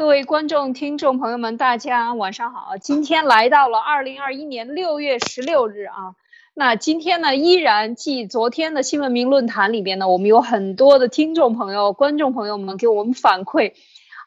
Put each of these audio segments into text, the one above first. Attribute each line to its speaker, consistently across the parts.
Speaker 1: 各位观众、听众朋友们，大家晚上好！今天来到了二零二一年六月十六日啊。那今天呢，依然继昨天的新闻名论坛里边呢，我们有很多的听众朋友、观众朋友们给我们反馈，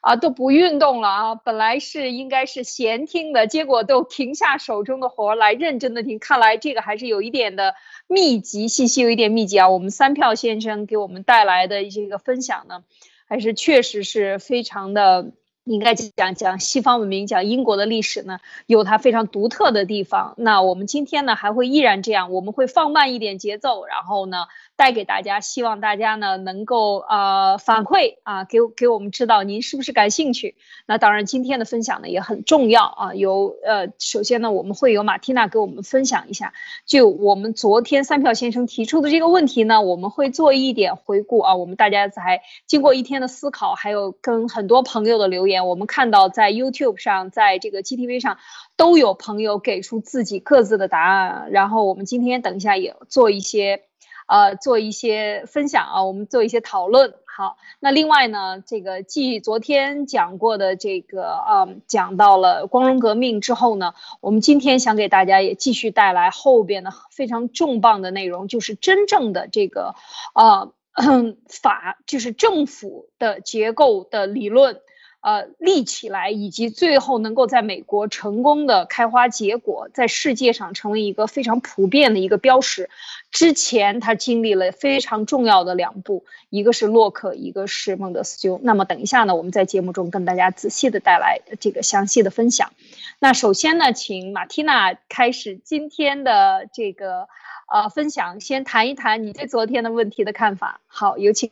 Speaker 1: 啊，都不运动了啊。本来是应该是闲听的，结果都停下手中的活来认真的听。看来这个还是有一点的密集，信息有一点密集啊。我们三票先生给我们带来的这个分享呢，还是确实是非常的。应该讲讲西方文明，讲英国的历史呢，有它非常独特的地方。那我们今天呢，还会依然这样，我们会放慢一点节奏，然后呢。带给大家，希望大家呢能够呃反馈啊，给给我们知道您是不是感兴趣。那当然，今天的分享呢也很重要啊。有呃，首先呢，我们会有马蒂娜给我们分享一下，就我们昨天三票先生提出的这个问题呢，我们会做一点回顾啊。我们大家在经过一天的思考，还有跟很多朋友的留言，我们看到在 YouTube 上，在这个 GTV 上都有朋友给出自己各自的答案。然后我们今天等一下也做一些。呃，做一些分享啊，我们做一些讨论。好，那另外呢，这个继昨天讲过的这个，呃，讲到了光荣革命之后呢，我们今天想给大家也继续带来后边的非常重磅的内容，就是真正的这个，呃，法，就是政府的结构的理论。呃，立起来，以及最后能够在美国成功的开花结果，在世界上成为一个非常普遍的一个标识。之前他经历了非常重要的两步，一个是洛克，一个是孟德斯鸠。那么等一下呢，我们在节目中跟大家仔细的带来这个详细的分享。那首先呢，请马蒂娜开始今天的这个呃分享，先谈一谈你对昨天的问题的看法。好，有请。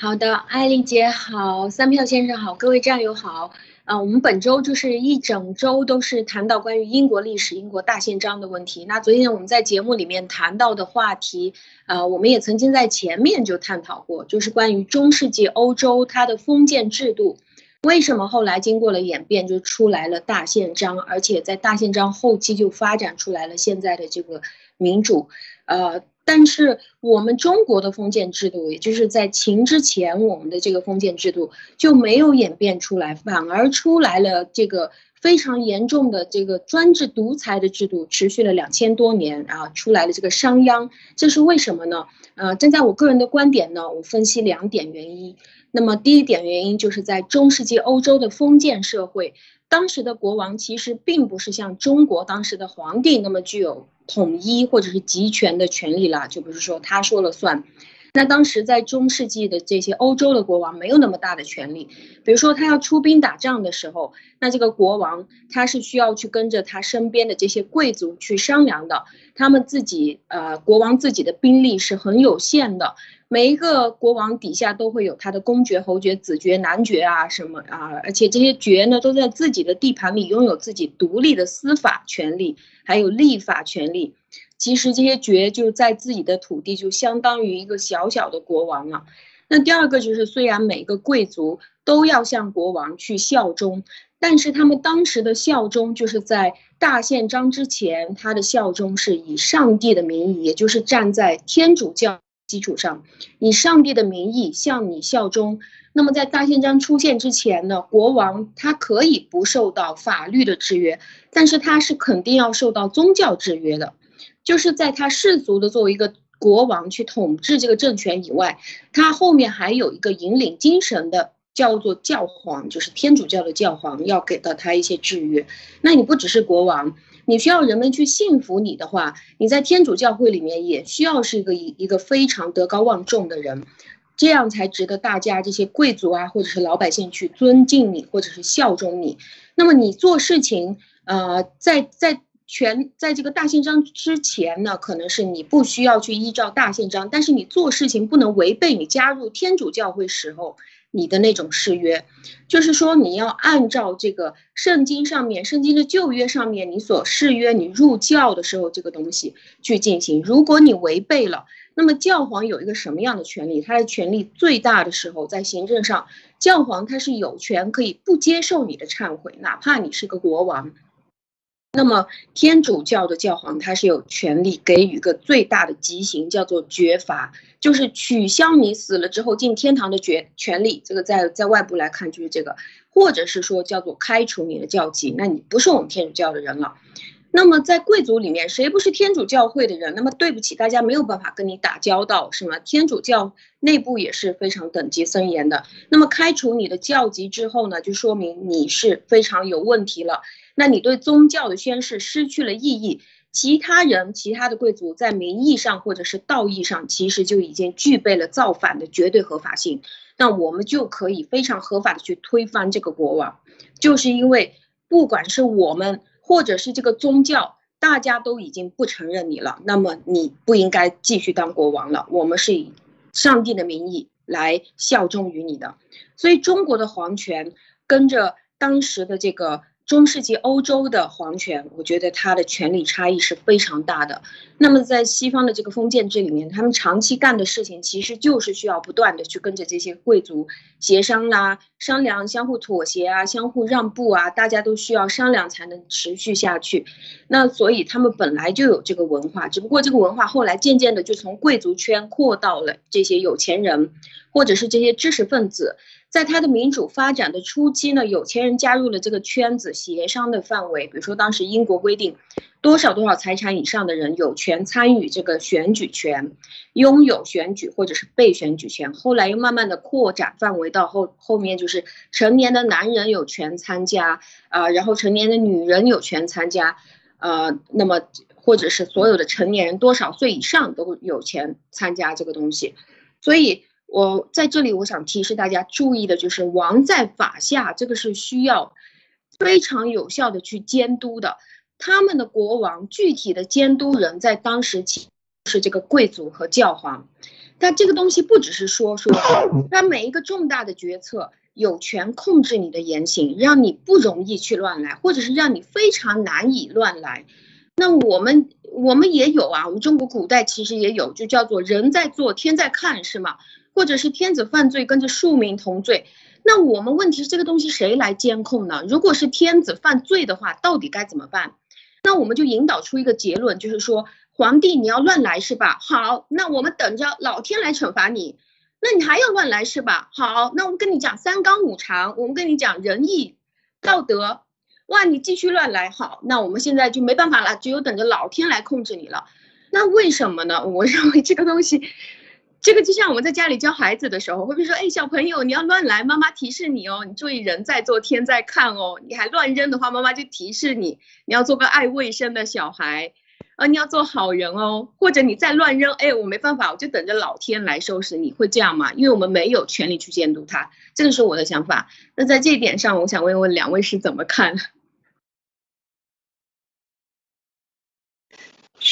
Speaker 2: 好的，艾丽姐好，三票先生好，各位战友好。啊，我们本周就是一整周都是谈到关于英国历史、英国大宪章的问题。那昨天我们在节目里面谈到的话题，啊，我们也曾经在前面就探讨过，就是关于中世纪欧洲它的封建制度，为什么后来经过了演变就出来了大宪章，而且在大宪章后期就发展出来了现在的这个民主，呃。但是我们中国的封建制度，也就是在秦之前，我们的这个封建制度就没有演变出来，反而出来了这个非常严重的这个专制独裁的制度，持续了两千多年啊，出来了这个商鞅，这是为什么呢？呃，站在我个人的观点呢，我分析两点原因。那么第一点原因就是在中世纪欧洲的封建社会。当时的国王其实并不是像中国当时的皇帝那么具有统一或者是集权的权利了，就不是说他说了算。那当时在中世纪的这些欧洲的国王没有那么大的权利，比如说他要出兵打仗的时候，那这个国王他是需要去跟着他身边的这些贵族去商量的，他们自己呃国王自己的兵力是很有限的。每一个国王底下都会有他的公爵、侯爵、子爵、男爵啊，什么啊，而且这些爵呢都在自己的地盘里拥有自己独立的司法权利，还有立法权利。其实这些爵就在自己的土地就相当于一个小小的国王了。那第二个就是，虽然每个贵族都要向国王去效忠，但是他们当时的效忠就是在大宪章之前，他的效忠是以上帝的名义，也就是站在天主教。基础上，以上帝的名义向你效忠。那么，在大宪章出现之前呢，国王他可以不受到法律的制约，但是他是肯定要受到宗教制约的。就是在他世俗的作为一个国王去统治这个政权以外，他后面还有一个引领精神的，叫做教皇，就是天主教的教皇，要给到他一些制约。那你不只是国王。你需要人们去信服你的话，你在天主教会里面也需要是一个一一个非常德高望重的人，这样才值得大家这些贵族啊或者是老百姓去尊敬你或者是效忠你。那么你做事情，呃，在在全在这个大宪章之前呢，可能是你不需要去依照大宪章，但是你做事情不能违背你加入天主教会时候。你的那种誓约，就是说你要按照这个圣经上面、圣经的旧约上面你所誓约，你入教的时候这个东西去进行。如果你违背了，那么教皇有一个什么样的权利？他的权力最大的时候，在行政上，教皇他是有权可以不接受你的忏悔，哪怕你是个国王。那么天主教的教皇他是有权利给予一个最大的极刑，叫做绝罚，就是取消你死了之后进天堂的权权利。这个在在外部来看就是这个，或者是说叫做开除你的教籍，那你不是我们天主教的人了。那么在贵族里面，谁不是天主教会的人？那么对不起，大家没有办法跟你打交道，是吗？天主教内部也是非常等级森严的。那么开除你的教籍之后呢，就说明你是非常有问题了。那你对宗教的宣誓失去了意义。其他人、其他的贵族在名义上或者是道义上，其实就已经具备了造反的绝对合法性。那我们就可以非常合法的去推翻这个国王，就是因为不管是我们。或者是这个宗教，大家都已经不承认你了，那么你不应该继续当国王了。我们是以上帝的名义来效忠于你的，所以中国的皇权跟着当时的这个。中世纪欧洲的皇权，我觉得它的权力差异是非常大的。那么在西方的这个封建制里面，他们长期干的事情其实就是需要不断的去跟着这些贵族协商啦、商量、相互妥协啊、相互让步啊，大家都需要商量才能持续下去。那所以他们本来就有这个文化，只不过这个文化后来渐渐的就从贵族圈扩到了这些有钱人，或者是这些知识分子。在他的民主发展的初期呢，有钱人加入了这个圈子，协商的范围，比如说当时英国规定，多少多少财产以上的人有权参与这个选举权，拥有选举或者是被选举权。后来又慢慢的扩展范围到后后面就是成年的男人有权参加啊，然后成年的女人有权参加，呃，那么或者是所有的成年人多少岁以上都有权参加这个东西，所以。我在这里，我想提示大家注意的就是“王在法下”，这个是需要非常有效的去监督的。他们的国王具体的监督人在当时其是这个贵族和教皇。但这个东西不只是说说，他每一个重大的决策有权控制你的言行，让你不容易去乱来，或者是让你非常难以乱来。那我们我们也有啊，我们中国古代其实也有，就叫做“人在做，天在看”，是吗？或者是天子犯罪跟着庶民同罪，那我们问题是这个东西谁来监控呢？如果是天子犯罪的话，到底该怎么办？那我们就引导出一个结论，就是说皇帝你要乱来是吧？好，那我们等着老天来惩罚你。那你还要乱来是吧？好，那我们跟你讲三纲五常，我们跟你讲仁义道德。哇，你继续乱来，好，那我们现在就没办法了，只有等着老天来控制你了。那为什么呢？我认为这个东西。这个就像我们在家里教孩子的时候，会不会说，哎，小朋友，你要乱来，妈妈提示你哦，你注意人在做天在看哦，你还乱扔的话，妈妈就提示你，你要做个爱卫生的小孩，啊，你要做好人哦，或者你再乱扔，哎，我没办法，我就等着老天来收拾你，会这样吗？因为我们没有权利去监督他，这个是我的想法。那在这一点上，我想问问两位是怎么看？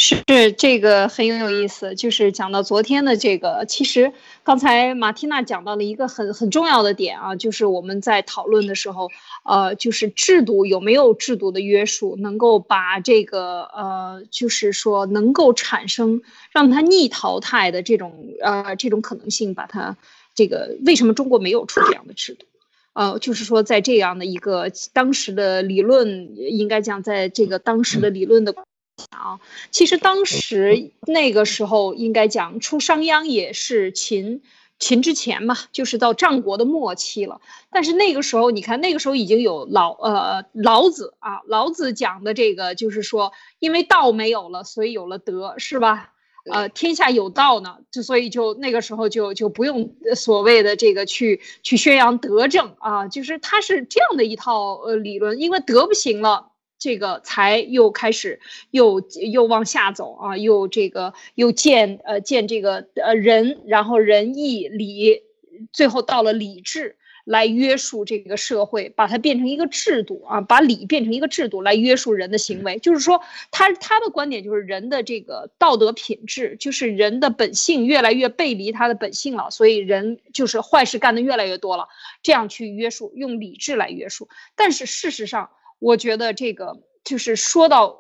Speaker 1: 是这个很有意思，就是讲到昨天的这个，其实刚才马蒂娜讲到了一个很很重要的点啊，就是我们在讨论的时候，呃，就是制度有没有制度的约束，能够把这个呃，就是说能够产生让它逆淘汰的这种呃这种可能性，把它这个为什么中国没有出这样的制度？呃，就是说在这样的一个当时的理论，应该讲在这个当时的理论的。啊，其实当时那个时候应该讲出商鞅也是秦秦之前嘛，就是到战国的末期了。但是那个时候，你看那个时候已经有老呃老子啊，老子讲的这个就是说，因为道没有了，所以有了德，是吧？呃，天下有道呢，就所以就那个时候就就不用所谓的这个去去宣扬德政啊，就是他是这样的一套呃理论，因为德不行了。这个才又开始又又往下走啊，又这个又建呃建这个呃仁，然后仁义礼，最后到了礼智来约束这个社会，把它变成一个制度啊，把礼变成一个制度来约束人的行为。就是说，他他的观点就是人的这个道德品质，就是人的本性越来越背离他的本性了，所以人就是坏事干的越来越多了，这样去约束，用理智来约束。但是事实上。我觉得这个就是说到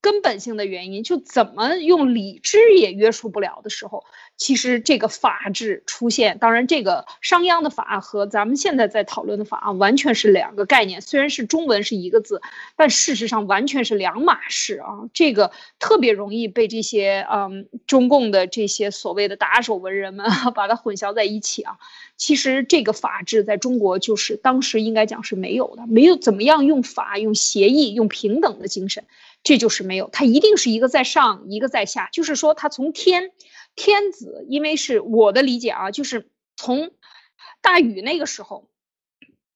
Speaker 1: 根本性的原因，就怎么用理智也约束不了的时候，其实这个法治出现。当然，这个商鞅的法和咱们现在在讨论的法啊，完全是两个概念。虽然是中文是一个字，但事实上完全是两码事啊。这个特别容易被这些嗯中共的这些所谓的打手文人们 把它混淆在一起啊。其实这个法治在中国就是当时应该讲是没有的，没有怎么样用法、用协议、用平等的精神。这就是没有，它一定是一个在上，一个在下，就是说，它从天天子，因为是我的理解啊，就是从大禹那个时候。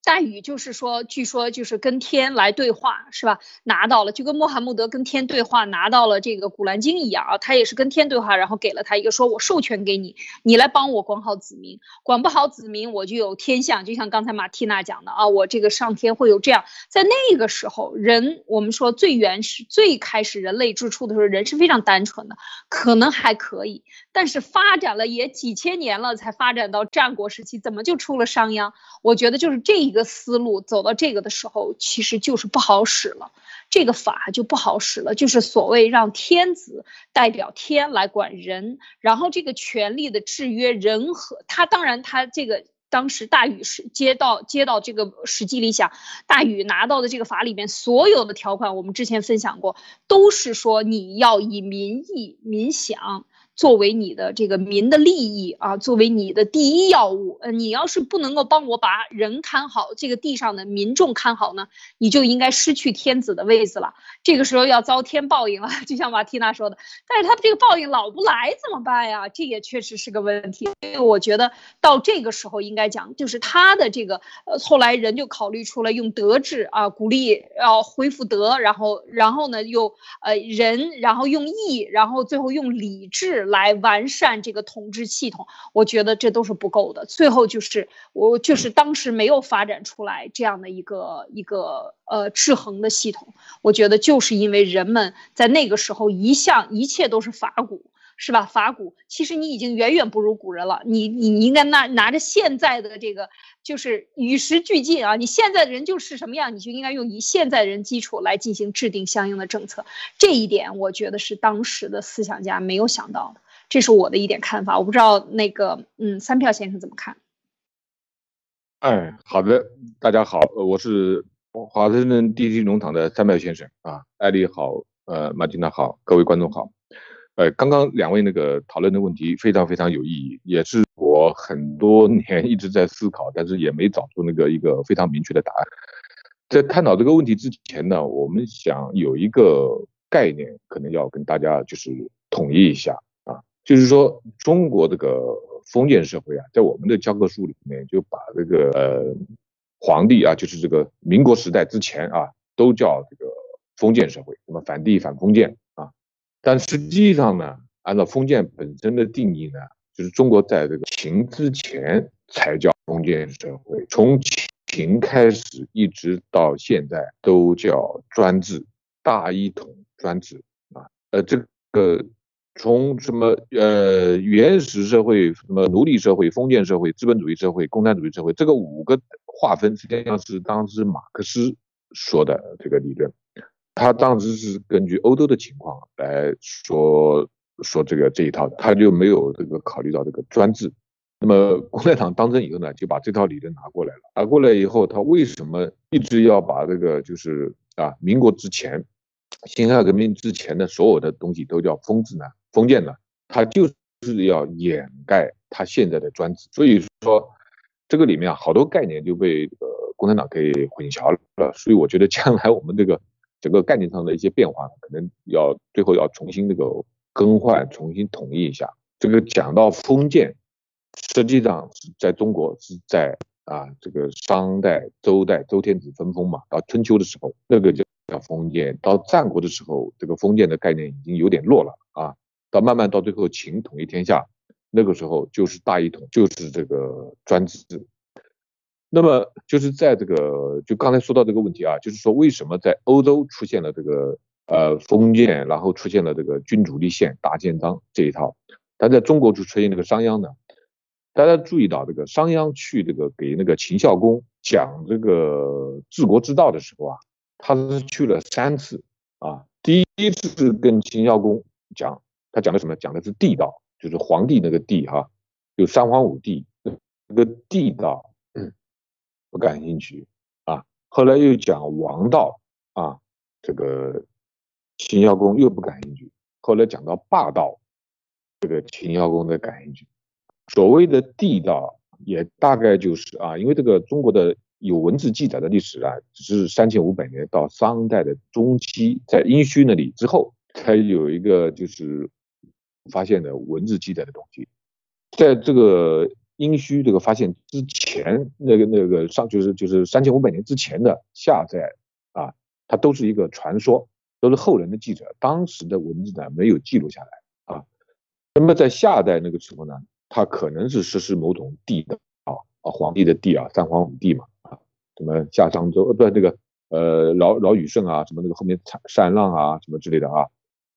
Speaker 1: 大禹就是说，据说就是跟天来对话，是吧？拿到了，就跟穆罕默德跟天对话，拿到了这个《古兰经》一样啊。他也是跟天对话，然后给了他一个，说我授权给你，你来帮我管好子民，管不好子民，我就有天象。就像刚才马蒂娜讲的啊，我这个上天会有这样。在那个时候，人我们说最原始、最开始人类之初的时候，人是非常单纯的，可能还可以。但是发展了也几千年了，才发展到战国时期，怎么就出了商鞅？我觉得就是这一个。的思路走到这个的时候，其实就是不好使了，这个法就不好使了，就是所谓让天子代表天来管人，然后这个权力的制约人和他，当然他这个当时大禹是接到接到这个史记里想，大禹拿到的这个法里面所有的条款，我们之前分享过，都是说你要以民意民想。作为你的这个民的利益啊，作为你的第一要务，呃，你要是不能够帮我把人看好，这个地上的民众看好呢，你就应该失去天子的位子了。这个时候要遭天报应了，就像马蒂娜说的。但是他这个报应老不来怎么办呀？这也确实是个问题。所以我觉得到这个时候应该讲，就是他的这个，呃，后来人就考虑出来用德治啊，鼓励要恢复德，然后，然后呢又呃仁，然后用义，然后最后用礼智。来完善这个统治系统，我觉得这都是不够的。最后就是我就是当时没有发展出来这样的一个一个呃制衡的系统，我觉得就是因为人们在那个时候一向一切都是法古，是吧？法古其实你已经远远不如古人了。你你应该拿拿着现在的这个就是与时俱进啊！你现在的人就是什么样，你就应该用以现在人基础来进行制定相应的政策。这一点我觉得是当时的思想家没有想到的。这是我的一点看法，我不知道那个，嗯，三票先生怎么看？
Speaker 3: 哎，好的，大家好，我是华盛顿地区农场的三票先生啊，艾丽好，呃，马金娜好，各位观众好，呃，刚刚两位那个讨论的问题非常非常有意义，也是我很多年 一直在思考，但是也没找出那个一个非常明确的答案。在探讨这个问题之前呢，我们想有一个概念，可能要跟大家就是统一一下啊。就是说，中国这个封建社会啊，在我们的教科书里面就把这个呃皇帝啊，就是这个民国时代之前啊，都叫这个封建社会，什么反帝反封建。但实际上呢，按照封建本身的定义呢，就是中国在这个秦之前才叫封建社会，从秦开始一直到现在都叫专制，大一统专制啊。呃，这个。从什么呃原始社会、什么奴隶社会、封建社会、资本主义社会、共产主义社会，这个五个划分实际上是当时马克思说的这个理论，他当时是根据欧洲的情况来说说这个这一套的，他就没有这个考虑到这个专制。那么共产党当政以后呢，就把这套理论拿过来了，拿过来以后，他为什么一直要把这个就是啊民国之前、辛亥革命之前的所有的东西都叫封制呢？封建呢，它就是要掩盖它现在的专制，所以说这个里面好多概念就被呃共产党给混淆了，所以我觉得将来我们这个整个概念上的一些变化，可能要最后要重新这个更换，重新统一一下。这个讲到封建，实际上是在中国是在啊这个商代、周代，周天子分封嘛，到春秋的时候，那个叫叫封建，到战国的时候，这个封建的概念已经有点弱了啊。到慢慢到最后，秦统一天下，那个时候就是大一统，就是这个专制。那么就是在这个，就刚才说到这个问题啊，就是说为什么在欧洲出现了这个呃封建，然后出现了这个君主立宪、大宪章这一套，但在中国就出现这个商鞅呢？大家注意到这个商鞅去这个给那个秦孝公讲这个治国之道的时候啊，他是去了三次啊。第一一次跟秦孝公讲，他讲的什么？讲的是地道，就是皇帝那个地哈，就三皇五帝那个地道，不感兴趣啊。后来又讲王道啊，这个秦孝公又不感兴趣。后来讲到霸道，这个秦孝公的感兴趣。所谓的地道，也大概就是啊，因为这个中国的有文字记载的历史啊，只是三千五百年到商代的中期，在殷墟那里之后，才有一个就是发现的文字记载的东西。在这个殷墟这个发现之前，那个那个上就是就是三千五百年之前的夏代啊，它都是一个传说。都是后人的记者，当时的文字呢没有记录下来啊。那么在夏代那个时候呢，他可能是实施某种地道啊，皇帝的地啊，三皇五帝嘛啊，什么夏商周呃不那个呃老老禹舜啊，什么那个后面禅禅让啊什么之类的啊，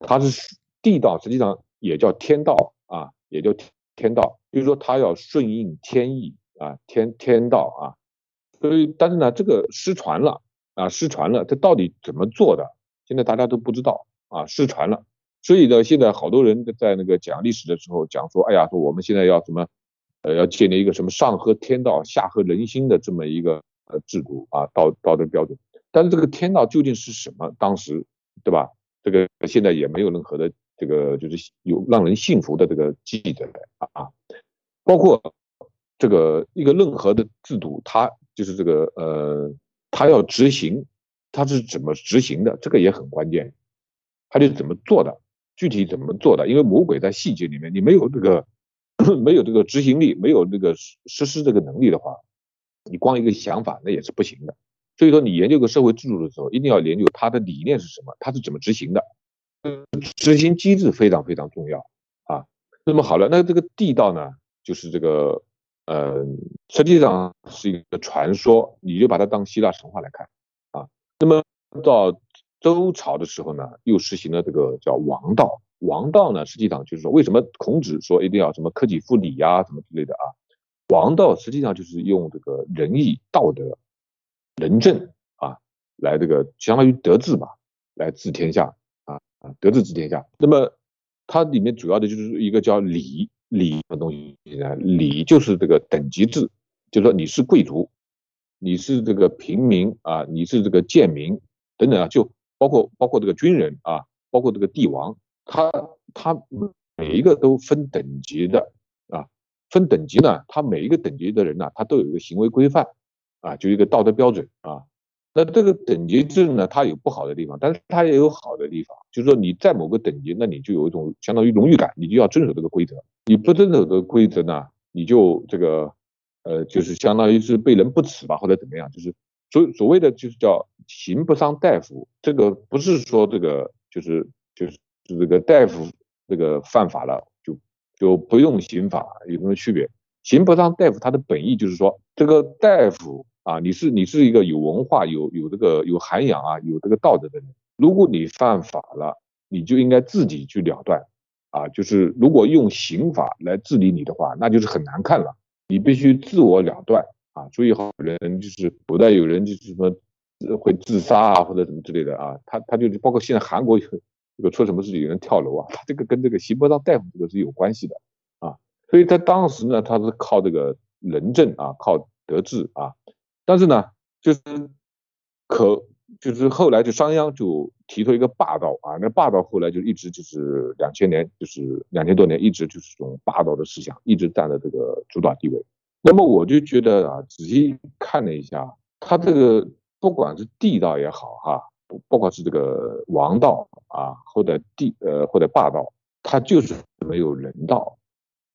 Speaker 3: 他是地道，实际上也叫天道啊，也叫天道，就是说他要顺应天意啊，天天道啊。所以但是呢，这个失传了啊，失传了，这到底怎么做的？现在大家都不知道啊，失传了，所以呢，现在好多人在那个讲历史的时候讲说，哎呀，说我们现在要什么，呃，要建立一个什么上合天道，下合人心的这么一个呃制度啊，道道德标准。但是这个天道究竟是什么？当时对吧？这个现在也没有任何的这个就是有让人信服的这个记载啊，包括这个一个任何的制度，它就是这个呃，它要执行。它是怎么执行的？这个也很关键，他是怎么做的？具体怎么做的？因为魔鬼在细节里面，你没有这个 没有这个执行力，没有这个实施这个能力的话，你光一个想法那也是不行的。所以说，你研究个社会制度的时候，一定要研究它的理念是什么，它是怎么执行的，执行机制非常非常重要啊。那么好了，那这个地道呢，就是这个呃，实际上是一个传说，你就把它当希腊神话来看啊。那么到周朝的时候呢，又实行了这个叫王道。王道呢，实际上就是说，为什么孔子说一定要什么克己复礼呀，什么之类的啊？王道实际上就是用这个仁义道德、仁政啊，来这个相当于德治吧，来治天下啊啊，德治治天下。那么它里面主要的就是一个叫礼礼的东西呢，礼就是这个等级制，就是说你是贵族。你是这个平民啊，你是这个贱民等等啊，就包括包括这个军人啊，包括这个帝王，他他每一个都分等级的啊，分等级呢，他每一个等级的人呢，他都有一个行为规范啊，就一个道德标准啊。那这个等级制呢，它有不好的地方，但是它也有好的地方，就是说你在某个等级，那你就有一种相当于荣誉感，你就要遵守这个规则，你不遵守这个规则呢，你就这个。呃，就是相当于是被人不齿吧，或者怎么样，就是所所谓的就是叫刑不伤大夫，这个不是说这个就是就是这个大夫这个犯法了就就不用刑法有什么区别？刑不伤大夫，它的本意就是说这个大夫啊，你是你是一个有文化有有这个有涵养啊有这个道德的人，如果你犯法了，你就应该自己去了断啊，就是如果用刑法来治理你的话，那就是很难看了。你必须自我了断啊！所以好人就是古代有人就是什么会自杀啊，或者什么之类的啊，他他就是包括现在韩国有这个出什么事情有人跳楼啊，他这个跟这个刑不上大夫这个是有关系的啊。所以他当时呢，他是靠这个仁政啊，靠德治啊，但是呢，就是可就是后来就商鞅就提出一个霸道啊，那霸道后来就一直就是两千年，就是两千多年一直就是这种霸道的思想，一直占了这个主导地位。那么我就觉得啊，仔细看了一下，他这个不管是地道也好哈，不不管是这个王道啊，或者地呃或者霸道，他就是没有人道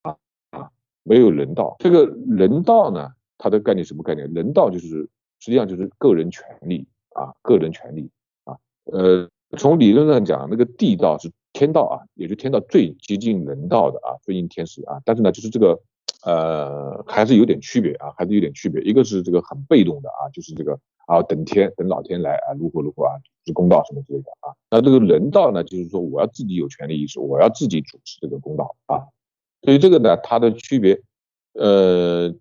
Speaker 3: 啊啊，没有人道。这个人道呢，它的概念什么概念？人道就是实际上就是个人权利。啊，个人权利啊，呃，从理论上讲，那个地道是天道啊，也就天道最接近人道的啊，最近天使啊。但是呢，就是这个呃，还是有点区别啊，还是有点区别。一个是这个很被动的啊，就是这个啊，等天等老天来啊，如何如何啊，是公道什么之类的啊。那这个人道呢，就是说我要自己有权利意识，我要自己主持这个公道啊。所以这个呢，它的区别，呃。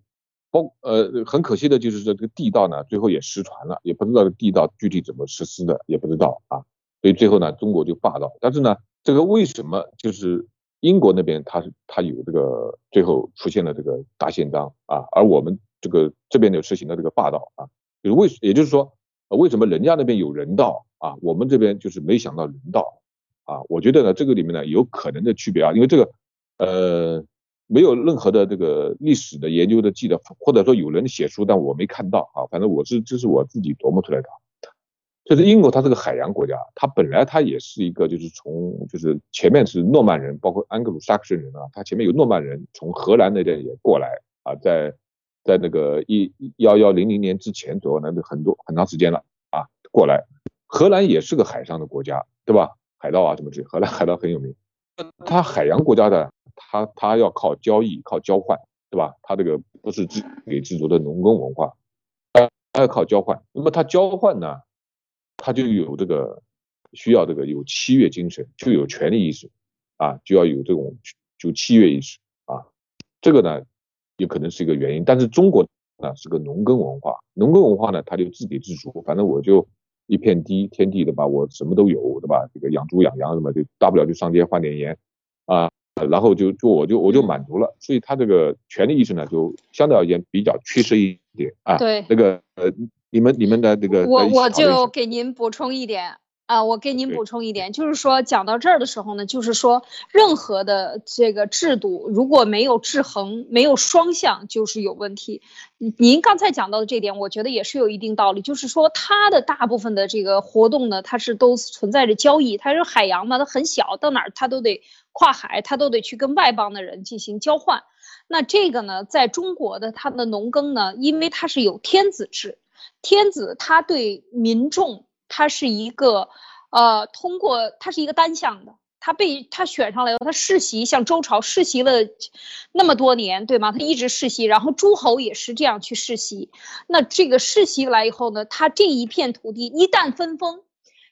Speaker 3: 包呃很可惜的就是这个地道呢，最后也失传了，也不知道地道具体怎么实施的，也不知道啊。所以最后呢，中国就霸道。但是呢，这个为什么就是英国那边他是他有这个最后出现了这个大宪章啊，而我们这个这边就实行了这个霸道啊，就是为也就是说，为什么人家那边有人道啊，我们这边就是没想到人道啊？我觉得呢，这个里面呢有可能的区别啊，因为这个呃。没有任何的这个历史的研究的记载，或者说有人写书，但我没看到啊。反正我是这是我自己琢磨出来的。就是英国，它是个海洋国家，它本来它也是一个，就是从就是前面是诺曼人，包括安格鲁萨克逊人啊，它前面有诺曼人从荷兰那边也过来啊，在在那个一幺幺零零年之前左右呢，就很多很长时间了啊，过来。荷兰也是个海上的国家，对吧？海盗啊什么之类，荷兰海盗很有名。它海洋国家的。他他要靠交易，靠交换，对吧？他这个不是自给自足的农耕文化，他他要靠交换。那么他交换呢，他就有这个需要这个有契约精神，就有权利意识啊，就要有这种就契约意识啊。这个呢，也可能是一个原因。但是中国呢是个农耕文化，农耕文化呢，他就自给自足，反正我就一片地天地，的吧？我什么都有，对吧？这个养猪养羊什么，就大不了就上街换点盐啊。然后就就我就我就满足了，所以他这个权利意识呢，就相对而言比较缺失一点啊。
Speaker 1: 对，
Speaker 3: 那个呃，你们你们的这个，
Speaker 1: 我我就给您补充一点。啊，我给您补充一点，就是说讲到这儿的时候呢，就是说任何的这个制度如果没有制衡，没有双向，就是有问题。您刚才讲到的这点，我觉得也是有一定道理，就是说它的大部分的这个活动呢，它是都存在着交易，它是海洋嘛，它很小，到哪儿它都得跨海，它都得去跟外邦的人进行交换。那这个呢，在中国的它的农耕呢，因为它是有天子制，天子他对民众。他是一个，呃，通过他是一个单向的，他被他选上来以后，他世袭，像周朝世袭了那么多年，对吗？他一直世袭，然后诸侯也是这样去世袭。那这个世袭来以后呢，他这一片土地一旦分封，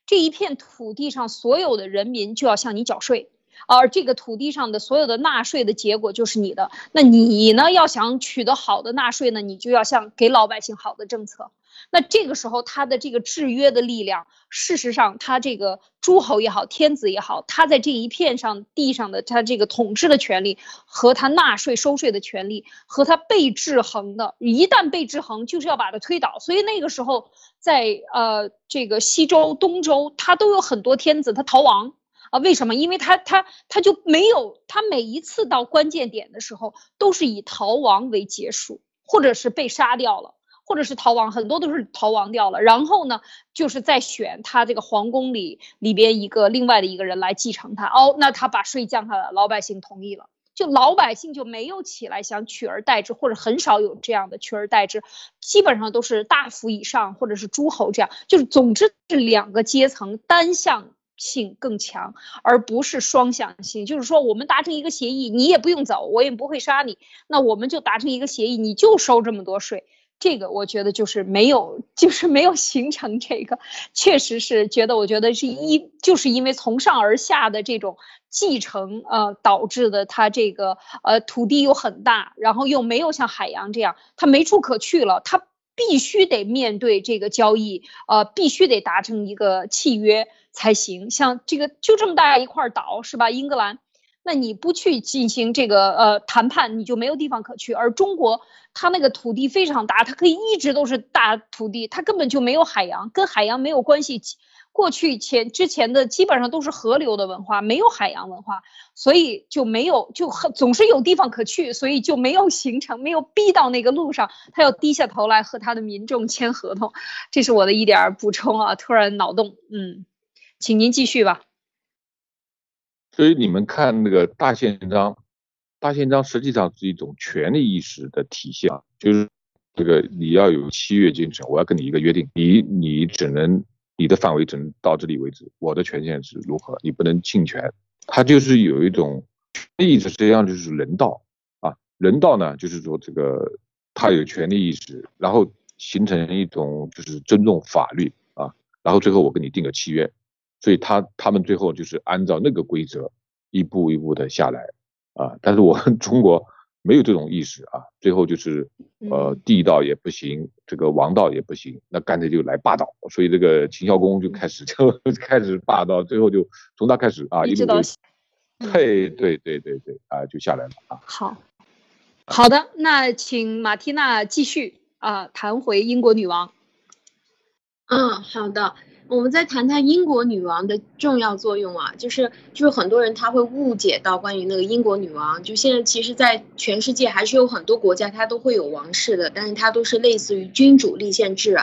Speaker 1: 这一片土地上所有的人民就要向你缴税，而这个土地上的所有的纳税的结果就是你的。那你呢，要想取得好的纳税呢，你就要向给老百姓好的政策。那这个时候，他的这个制约的力量，事实上，他这个诸侯也好，天子也好，他在这一片上地上的他这个统治的权利和他纳税收税的权利和他被制衡的，一旦被制衡，就是要把他推倒。所以那个时候，在呃这个西周、东周，他都有很多天子他逃亡啊？为什么？因为他他他就没有，他每一次到关键点的时候，都是以逃亡为结束，或者是被杀掉了。或者是逃亡，很多都是逃亡掉了。然后呢，就是在选他这个皇宫里里边一个另外的一个人来继承他。哦，那他把税降下来，老百姓同意了，就老百姓就没有起来想取而代之，或者很少有这样的取而代之，基本上都是大夫以上或者是诸侯这样。就是总之是两个阶层单向性更强，而不是双向性。就是说，我们达成一个协议，你也不用走，我也不会杀你，那我们就达成一个协议，你就收这么多税。这个我觉得就是没有，就是没有形成这个，确实是觉得，我觉得是一，就是因为从上而下的这种继承，呃，导致的它这个呃土地又很大，然后又没有像海洋这样，它没处可去了，它必须得面对这个交易，呃，必须得达成一个契约才行。像这个就这么大一块岛是吧？英格兰。那你不去进行这个呃谈判，你就没有地方可去。而中国它那个土地非常大，它可以一直都是大土地，它根本就没有海洋，跟海洋没有关系。过去前之前的基本上都是河流的文化，没有海洋文化，所以就没有就总是有地方可去，所以就没有形成，没有逼到那个路上，他要低下头来和他的民众签合同。这是我的一点补充啊，突然脑洞，嗯，请您继续吧。
Speaker 3: 所以你们看那个大宪章，大宪章实际上是一种权利意识的体现，就是这个你要有契约精神，我要跟你一个约定，你你只能你的范围只能到这里为止，我的权限是如何，你不能侵权。它就是有一种意识，实际上就是人道啊，人道呢就是说这个他有权利意识，然后形成一种就是尊重法律啊，然后最后我跟你定个契约。所以他他们最后就是按照那个规则一步一步的下来啊，但是我们 中国没有这种意识啊，最后就是呃地道也不行，这个王道也不行，那干脆就来霸道，所以这个秦孝公就开始 就开始霸道，最后就从他开始啊一路对对对对对啊就下来了啊。
Speaker 1: 好，好的，那请马蒂娜继续啊谈回英国女王。
Speaker 2: 嗯，好的。我们再谈谈英国女王的重要作用啊，就是就是很多人他会误解到关于那个英国女王，就现在其实，在全世界还是有很多国家它都会有王室的，但是它都是类似于君主立宪制，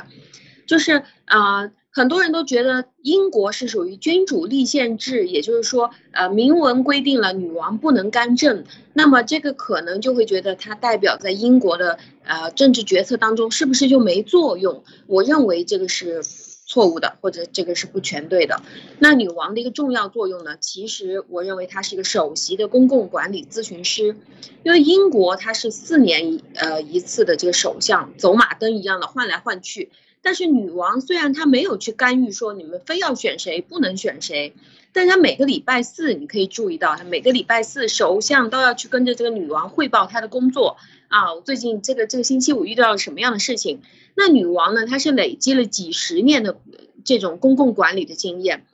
Speaker 2: 就是啊，很多人都觉得英国是属于君主立宪制，也就是说，呃，明文规定了女王不能干政，那么这个可能就会觉得它代表在英国的呃政治决策当中是不是就没作用？我认为这个是。错误的，或者这个是不全对的。那女王的一个重要作用呢？其实我认为她是一个首席的公共管理咨询师，因为英国它是四年一呃一次的这个首相，走马灯一样的换来换去。但是女王虽然她没有去干预说你们非要选谁不能选谁，但她每个礼拜四你可以注意到，她每个礼拜四首相都要去跟着这个女王汇报她的工作啊。最近这个这个星期我遇到了什么样的事情？那女王呢？她是累积了几十年的这种公共管理的经验，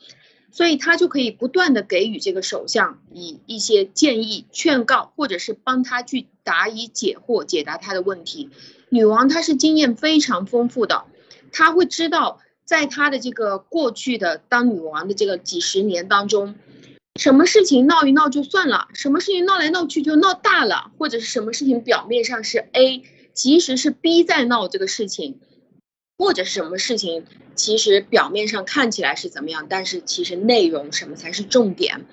Speaker 2: 所以她就可以不断的给予这个首相以一些建议、劝告，或者是帮他去答疑解惑、解答他的问题。女王她是经验非常丰富的，她会知道在她的这个过去的当女王的这个几十年当中，什么事情闹一闹就算了，什么事情闹来闹去就闹大了，或者是什么事情表面上是 A。其实是逼在闹这个事情，或者是什么事情，其实表面上看起来是怎么样，但是其实内容什么才是重点。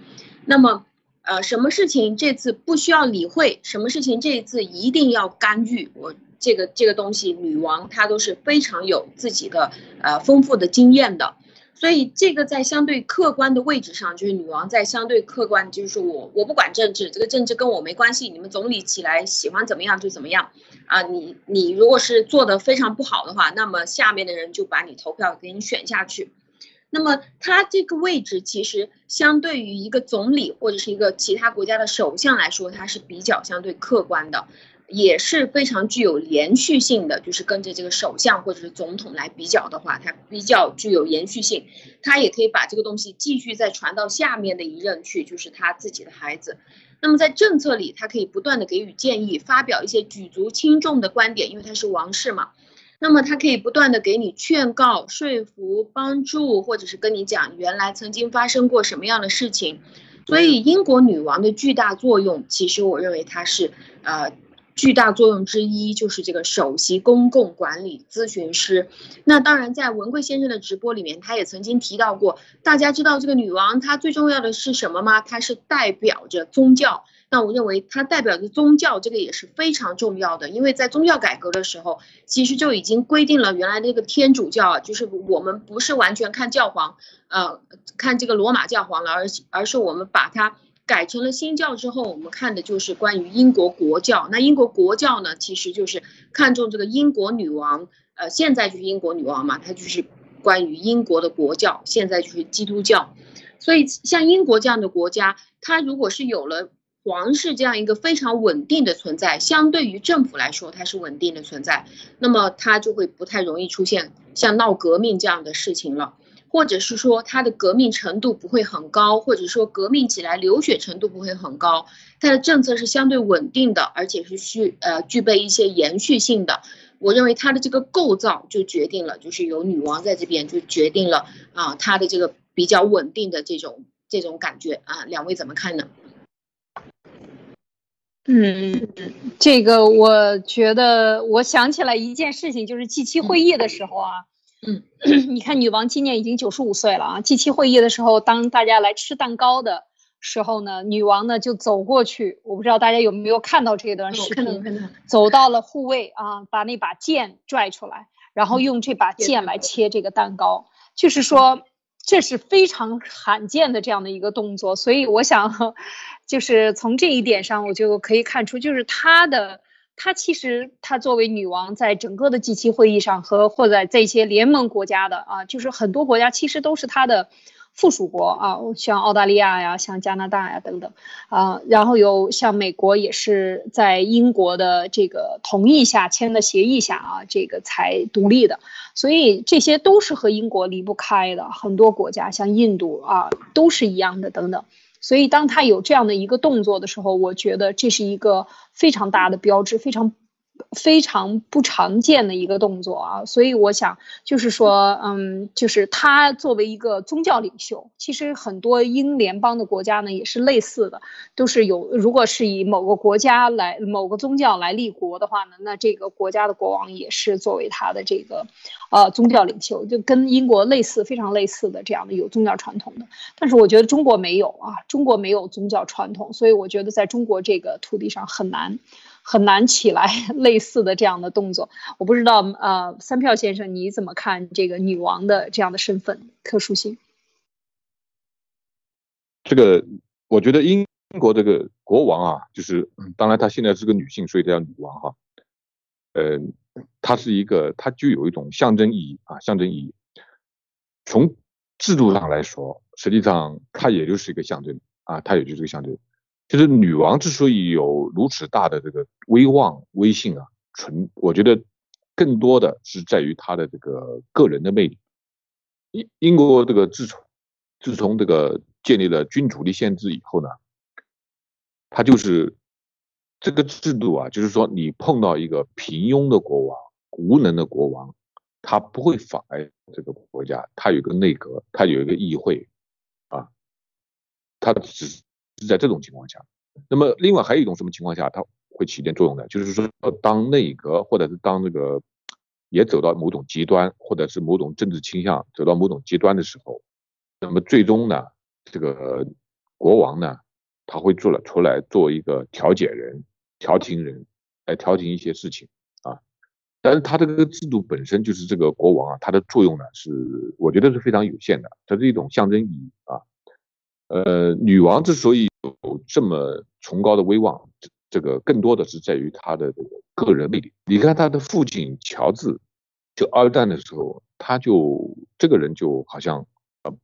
Speaker 2: 那么，呃，什么事情这次不需要理会，什么事情这一次一定要干预？我这个这个东西，女王她都是非常有自己的呃丰富的经验的。所以这个在相对客观的位置上，就是女王在相对客观，就是我我不管政治，这个政治跟我没关系，你们总理起来喜欢怎么样就怎么样啊。你你如果是做的非常不好的话，那么下面的人就把你投票给你选下去。那么他这个位置其实相对于一个总理或者是一个其他国家的首相来说，它是比较相对客观的。也是非常具有连续性的，就是跟着这个首相或者是总统来比较的话，它比较具有延续性。他也可以把这个东西继续再传到下面的一任去，就是他自己的孩子。那么在政策里，他可以不断的给予建议，发表一些举足轻重的观点，因为他是王室嘛。那么他可以不断的给你劝告、说服、帮助，或者是跟你讲原来曾经发生过什么样的事情。所以英国女王的巨大作用，其实我认为她是呃。巨大作用之一就是这个首席公共管理咨询师。那当然，在文贵先生的直播里面，他也曾经提到过。大家知道这个女王她最重要的是什么吗？她是代表着宗教。那我认为她代表着宗教，这个也是非常重要的。因为在宗教改革的时候，其实就已经规定了原来那个天主教，就是我们不是完全看教皇，呃，看这个罗马教皇了，而而是我们把它。改成了新教之后，我们看的就是关于英国国教。那英国国教呢，其实就是看重这个英国女王，呃，现在就是英国女王嘛，它就是关于英国的国教，现在就是基督教。所以像英国这样的国家，它如果是有了皇室这样一个非常稳定的存在，相对于政府来说，它是稳定的存在，那么它就会不太容易出现像闹革命这样的事情了。或者是说它的革命程度不会很高，或者说革命起来流血程度不会很高，它的政策是相对稳定的，而且是需呃具备一些延续性的。我认为它的这个构造就决定了，就是有女王在这边就决定了啊，它的这个比较稳定的这种这种感觉啊，两位怎么看呢？
Speaker 1: 嗯，这个我觉得我想起来一件事情，就是 G 七会议的时候啊。你看女王今年已经九十五岁了啊。G 七会议的时候，当大家来吃蛋糕的时候呢，女王呢就走过去，我不知道大家有没有看到这段视频，走到了护卫啊，把那把剑拽出来，然后用这把剑来切这个蛋糕，就是说这是非常罕见的这样的一个动作。所以我想，就是从这一点上，我就可以看出，就是她的。她其实，她作为女王，在整个的 G7 会议上和或者这些联盟国家的啊，就是很多国家其实都是她的附属国啊，像澳大利亚呀，像加拿大呀等等啊，然后有像美国也是在英国的这个同意下签的协议下啊，这个才独立的，所以这些都是和英国离不开的。很多国家像印度啊，都是一样的等等。所以当他有这样的一个动作的时候，我觉得这是一个非常大的标志，非常。非常不常见的一个动作啊，所以我想就是说，嗯，就是他作为一个宗教领袖，其实很多英联邦的国家呢也是类似的，都是有，如果是以某个国家来某个宗教来立国的话呢，那这个国家的国王也是作为他的这个，呃，宗教领袖，就跟英国类似，非常类似的这样的有宗教传统的。但是我觉得中国没有啊，中国没有宗教传统，所以我觉得在中国这个土地上很难。很难起来 类似的这样的动作，我不知道呃，三票先生你怎么看这个女王的这样的身份特殊性？
Speaker 3: 这个我觉得英国这个国王啊，就是当然她现在是个女性，所以她叫女王哈。呃，她是一个，她就有一种象征意义啊，象征意义。从制度上来说，实际上它也就是一个象征啊，它也就是个象征。就是女王之所以有如此大的这个威望威信啊，纯我觉得更多的是在于她的这个个人的魅力。英英国这个自从自从这个建立了君主立宪制以后呢，他就是这个制度啊，就是说你碰到一个平庸的国王、无能的国王，他不会妨碍这个国家，他有一个内阁，他有一个议会啊，他只。是在这种情况下，那么另外还有一种什么情况下它会起一点作用呢？就是说，当内阁或者是当这个也走到某种极端，或者是某种政治倾向走到某种极端的时候，那么最终呢，这个国王呢，他会做了出来做一个调解人、调停人，来调停一些事情啊。但是他这个制度本身就是这个国王啊，他的作用呢是我觉得是非常有限的，它是一种象征意义啊。呃，女王之所以有这么崇高的威望，这这个更多的是在于她的这个个人魅力。你看她的父亲乔治，就二战的时候，他就这个人就好像，呃，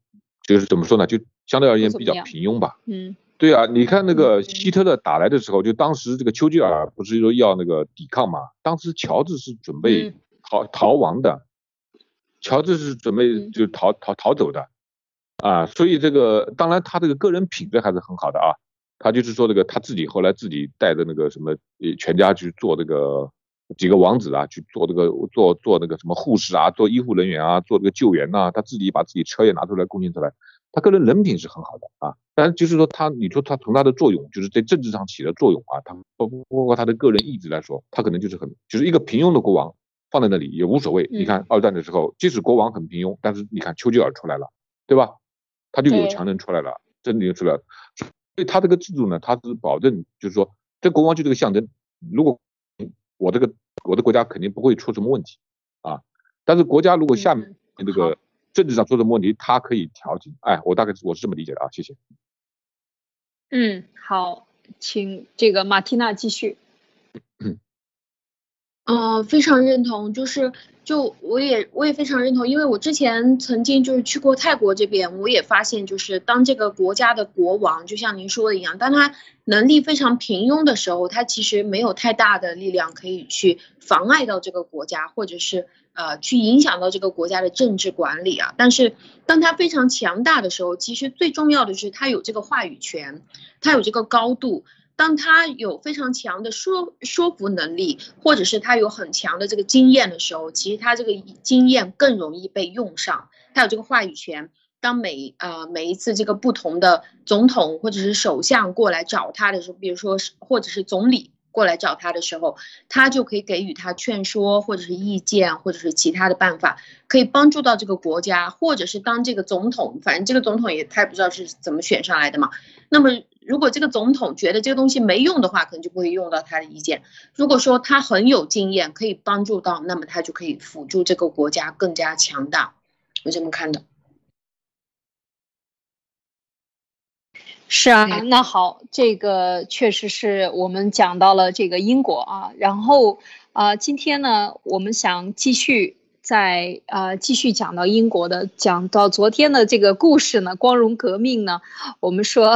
Speaker 3: 就是怎么说呢，就相对而言比较平庸吧。
Speaker 1: 嗯，
Speaker 3: 对啊，你看那个希特勒打来的时候，就当时这个丘吉尔不是说要那个抵抗嘛？当时乔治是准备逃逃亡的，乔治是准备就逃逃逃走的。啊，所以这个当然他这个个人品质还是很好的啊，他就是说这个他自己后来自己带着那个什么呃全家去做这个几个王子啊去做这个做做那个什么护士啊，做医护人员啊，做这个救援呐，他自己把自己车也拿出来贡献出来，他个人人品是很好的啊，但是就是说他你说他从他的作用就是在政治上起的作用啊，他包包括他的个人意志来说，他可能就是很就是一个平庸的国王放在那里也无所谓，你看二战的时候即使国王很平庸，但是你看丘吉尔出来了，对吧？他就有强人出来了，真的就出来了。所以他这个制度呢，他是保证，就是说，这国王就这个象征。如果我这个我的国家肯定不会出什么问题啊。但是国家如果下面这个政治上出什么问题，他可以调停。哎，我大概我是这么理解的啊，谢谢。
Speaker 1: 嗯，好，请这个马蒂娜继续。
Speaker 2: 嗯，非常认同，就是。就我也我也非常认同，因为我之前曾经就是去过泰国这边，我也发现就是当这个国家的国王，就像您说的一样，当他能力非常平庸的时候，他其实没有太大的力量可以去妨碍到这个国家，或者是呃去影响到这个国家的政治管理啊。但是当他非常强大的时候，其实最重要的是他有这个话语权，他有这个高度。当他有非常强的说说服能力，或者是他有很强的这个经验的时候，其实他这个经验更容易被用上。他有这个话语权。当每呃每一次这个不同的总统或者是首相过来找他的时候，比如说或者是总理过来找他的时候，他就可以给予他劝说或者是意见或者是其他的办法，可以帮助到这个国家，或者是当这个总统，反正这个总统也他也不知道是怎么选上来的嘛。那么。如果这个总统觉得这个东西没用的话，可能就不会用到他的意见。如果说他很有经验，可以帮助到，那么他就可以辅助这个国家更加强大。我这么看的。
Speaker 1: 是啊，那好，这个确实是我们讲到了这个英国啊，然后啊，今天呢，我们想继续。在呃继续讲到英国的，讲到昨天的这个故事呢，光荣革命呢，我们说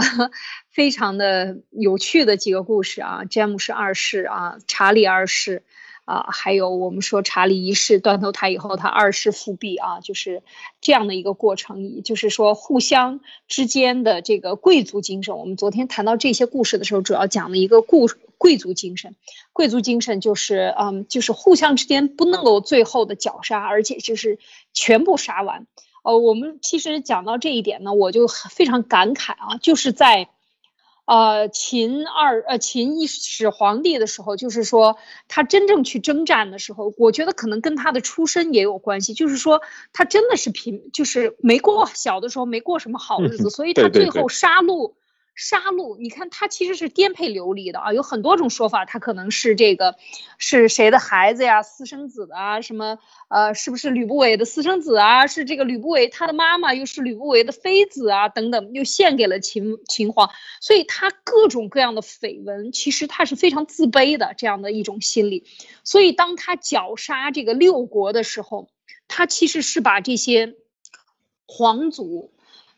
Speaker 1: 非常的有趣的几个故事啊，詹姆士二世啊，查理二世。啊，还有我们说查理一世断头台以后，他二世复辟啊，就是这样的一个过程。就是说，互相之间的这个贵族精神。我们昨天谈到这些故事的时候，主要讲了一个故贵族精神。贵族精神就是，嗯，就是互相之间不能够最后的绞杀，而且就是全部杀完。呃，我们其实讲到这一点呢，我就非常感慨啊，就是在。呃，秦二呃秦一始皇帝的时候，就是说他真正去征战的时候，我觉得可能跟他的出身也有关系。就是说他真的是贫，就是没过小的时候没过什么好日子，所以他最后杀戮。杀戮，你看他其实是颠沛流离的啊，有很多种说法，他可能是这个是谁的孩子呀，私生子啊，什么呃，是不是吕不韦的私生子啊？是这个吕不韦他的妈妈又是吕不韦的妃子啊，等等，又献给了秦秦皇，所以他各种各样的绯闻，其实他是非常自卑的这样的一种心理，所以当他绞杀这个六国的时候，他其实是把这些皇族。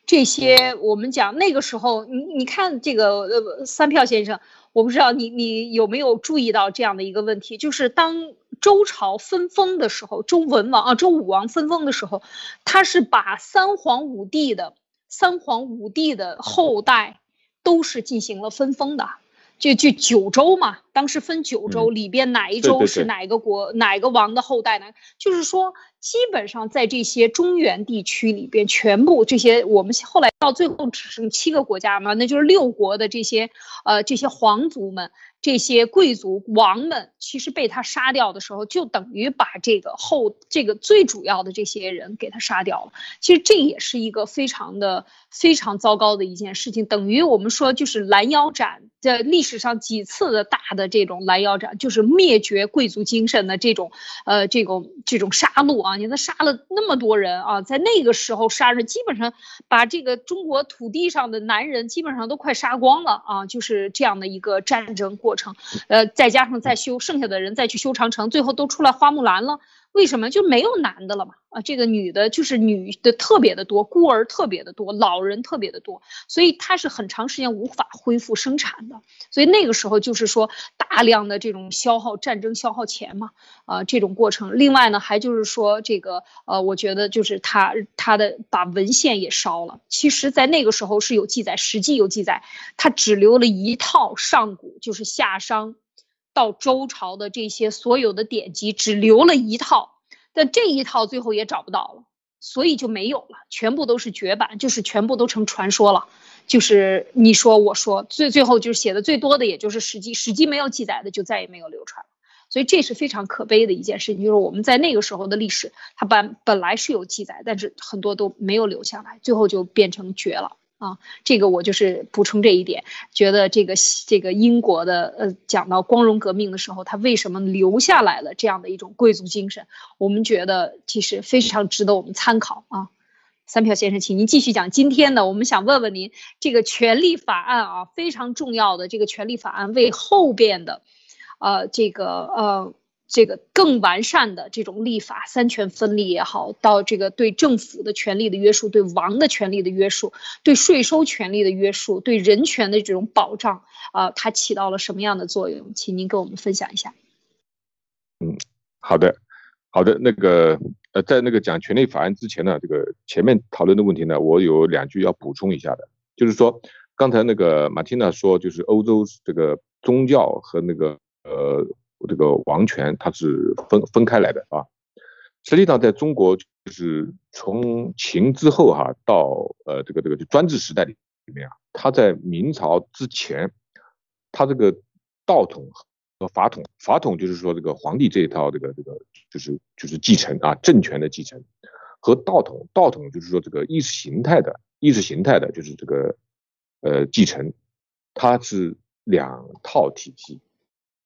Speaker 1: 这些我们讲那个时候，你你看这个呃三票先生，我不知道你你有没有注意到这样的一个问题，就是当周朝分封的时候，周文王啊周武王分封的时候，他是把三皇五帝的三皇五帝的后代都是进行了分封的。就就九州嘛，当时分九州，里边哪一州是哪个国哪个王的后代呢？就是说，基本上在这些中原地区里边，全部这些我们后来到最后只剩七个国家嘛，那就是六国的这些呃这些皇族们。这些贵族王们其实被他杀掉的时候，就等于把这个后这个最主要的这些人给他杀掉了。其实这也是一个非常的非常糟糕的一件事情，等于我们说就是拦腰斩，在历史上几次的大的这种拦腰斩，就是灭绝贵族精神的这种呃这种这种杀戮啊！你看杀了那么多人啊，在那个时候杀人，基本上把这个中国土地上的男人基本上都快杀光了啊！就是这样的一个战争过。程，呃，再加上再修剩下的人再去修长城，最后都出来花木兰了。为什么就没有男的了嘛？啊，这个女的就是女的特别的多，孤儿特别的多，老人特别的多，所以她是很长时间无法恢复生产的。所以那个时候就是说大量的这种消耗，战争消耗钱嘛，啊，这种过程。另外呢，还就是说这个，呃，我觉得就是他他的把文献也烧了。其实，在那个时候是有记载，《史记》有记载，他只留了一套上古，就是夏商。到周朝的这些所有的典籍只留了一套，但这一套最后也找不到了，所以就没有了，全部都是绝版，就是全部都成传说了，就是你说我说，最最后就是写的最多的也就是《史记》，《史记》没有记载的就再也没有流传了，所以这是非常可悲的一件事情，就是我们在那个时候的历史，它本本来是有记载，但是很多都没有留下来，最后就变成绝了。啊，这个我就是补充这一点，觉得这个这个英国的呃，讲到光荣革命的时候，他为什么留下来了这样的一种贵族精神？我们觉得其实非常值得我们参考啊。三票先生，请您继续讲今天的，我们想问问您，这个权利法案啊，非常重要的这个权利法案为后边的，呃，这个呃。这个更完善的这种立法，三权分立也好，到这个对政府的权利的约束，对王的权利的约束，对税收权利的约束，对人权的这种保障，啊，它起到了什么样的作用？请您跟我们分享一下。
Speaker 3: 嗯，好的，好的，那个呃，在那个讲权利法案之前呢，这个前面讨论的问题呢，我有两句要补充一下的，就是说刚才那个马蒂娜说，就是欧洲这个宗教和那个呃。这个王权它是分分开来的啊，实际上在中国就是从秦之后哈到呃这个这个就专制时代里里面啊，他在明朝之前，他这个道统和法统，法统就是说这个皇帝这一套这个这个就是就是继承啊政权的继承，和道统道统就是说这个意识形态的意识形态的就是这个呃继承，它是两套体系。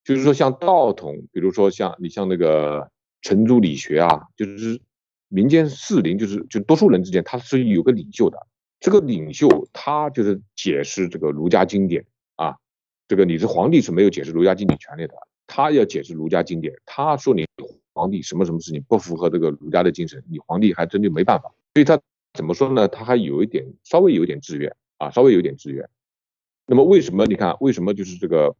Speaker 3: 就是说，像道统，比如说像你像那个程朱理学啊，就是民间士林，就是就多数人之间，他是有个领袖的。这个领袖他就是解释这个儒家经典啊，这个你是皇帝是没有解释儒家经典权利的，他要解释儒家经典。他说你皇帝什么什么事情不符合这个儒家的精神，你皇帝还真就没办法。所以他怎么说呢？他还有一点稍微有点制约啊，稍微有点制约。那么为什么你看为什么就是这个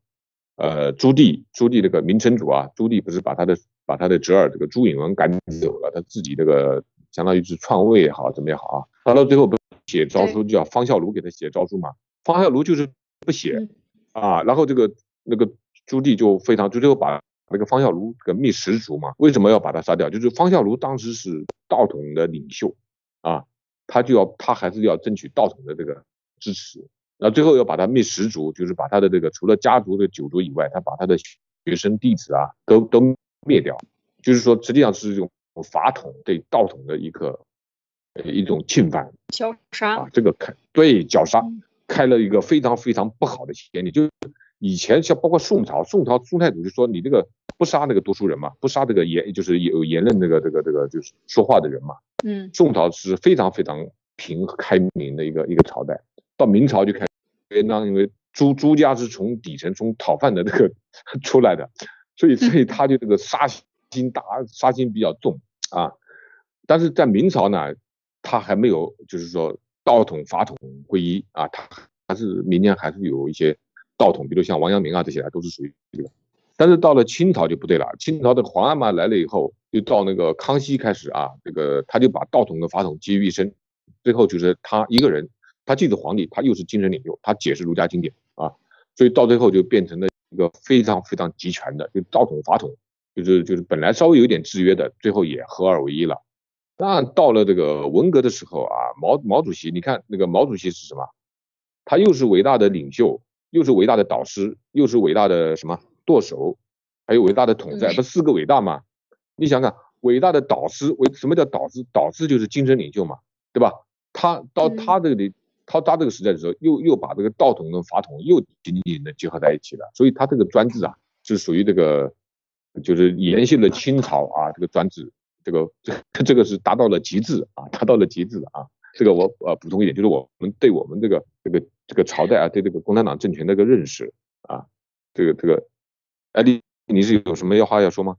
Speaker 3: 呃朱棣朱棣这个明成祖啊，朱棣不是把他的把他的侄儿这个朱允炆赶走了，他自己这个相当于是篡位也好怎么也好啊，他到最后不写诏书叫方孝孺给他写诏书嘛，方孝孺就是不写啊，然后这个那个朱棣就非常就最后把。那个方孝孺这个灭十族嘛，为什么要把他杀掉？就是方孝孺当时是道统的领袖啊，他就要他还是要争取道统的这个支持，那最后要把他灭十族，就是把他的这个除了家族的九族以外，他把他的学生弟子啊都都灭掉，就是说实际上是一种法统对道统的一个一种侵犯，
Speaker 1: 绞杀
Speaker 3: 啊，这个开对绞杀开了一个非常非常不好的先例，就。以前像包括宋朝，宋朝宋太祖就说你这个不杀那个读书人嘛，不杀这个言就是有言论这个这个这个就是说话的人嘛。
Speaker 1: 嗯。
Speaker 3: 宋朝是非常非常平开明的一个一个朝代，到明朝就开始，那因为朱朱家是从底层从讨饭的这个 出来的，所以所以他就这个杀心大，杀心比较重啊。但是在明朝呢，他还没有就是说道统法统归一啊，他还是民间还是有一些。道统，比如像王阳明啊这些啊，都是属于这个。但是到了清朝就不对了，清朝的皇阿玛来了以后，就到那个康熙开始啊，这个他就把道统和法统集于一身，最后就是他一个人，他既是皇帝，他又是精神领袖，他解释儒家经典啊，所以到最后就变成了一个非常非常集权的，就道统法统，就是就是本来稍微有点制约的，最后也合二为一了。那到了这个文革的时候啊，毛毛主席，你看那个毛主席是什么？他又是伟大的领袖。又是伟大的导师，又是伟大的什么舵手，还有伟大的统帅，不四个伟大吗？你想想，伟大的导师，为什么叫导师？导师就是精神领袖嘛，对吧？他到他这里，他抓这个时代的时候，又又把这个道统跟法统又紧紧的结合在一起了，所以他这个专制啊，是属于这个，就是延续了清朝啊这个专制，这个这 这个是达到了极致啊，达到了极致啊。这个我呃补充一点，就是我们对我们这个这个这个朝代啊，对这个共产党政权的一个认识啊，这个这个，哎，你你是有什么要话要说吗？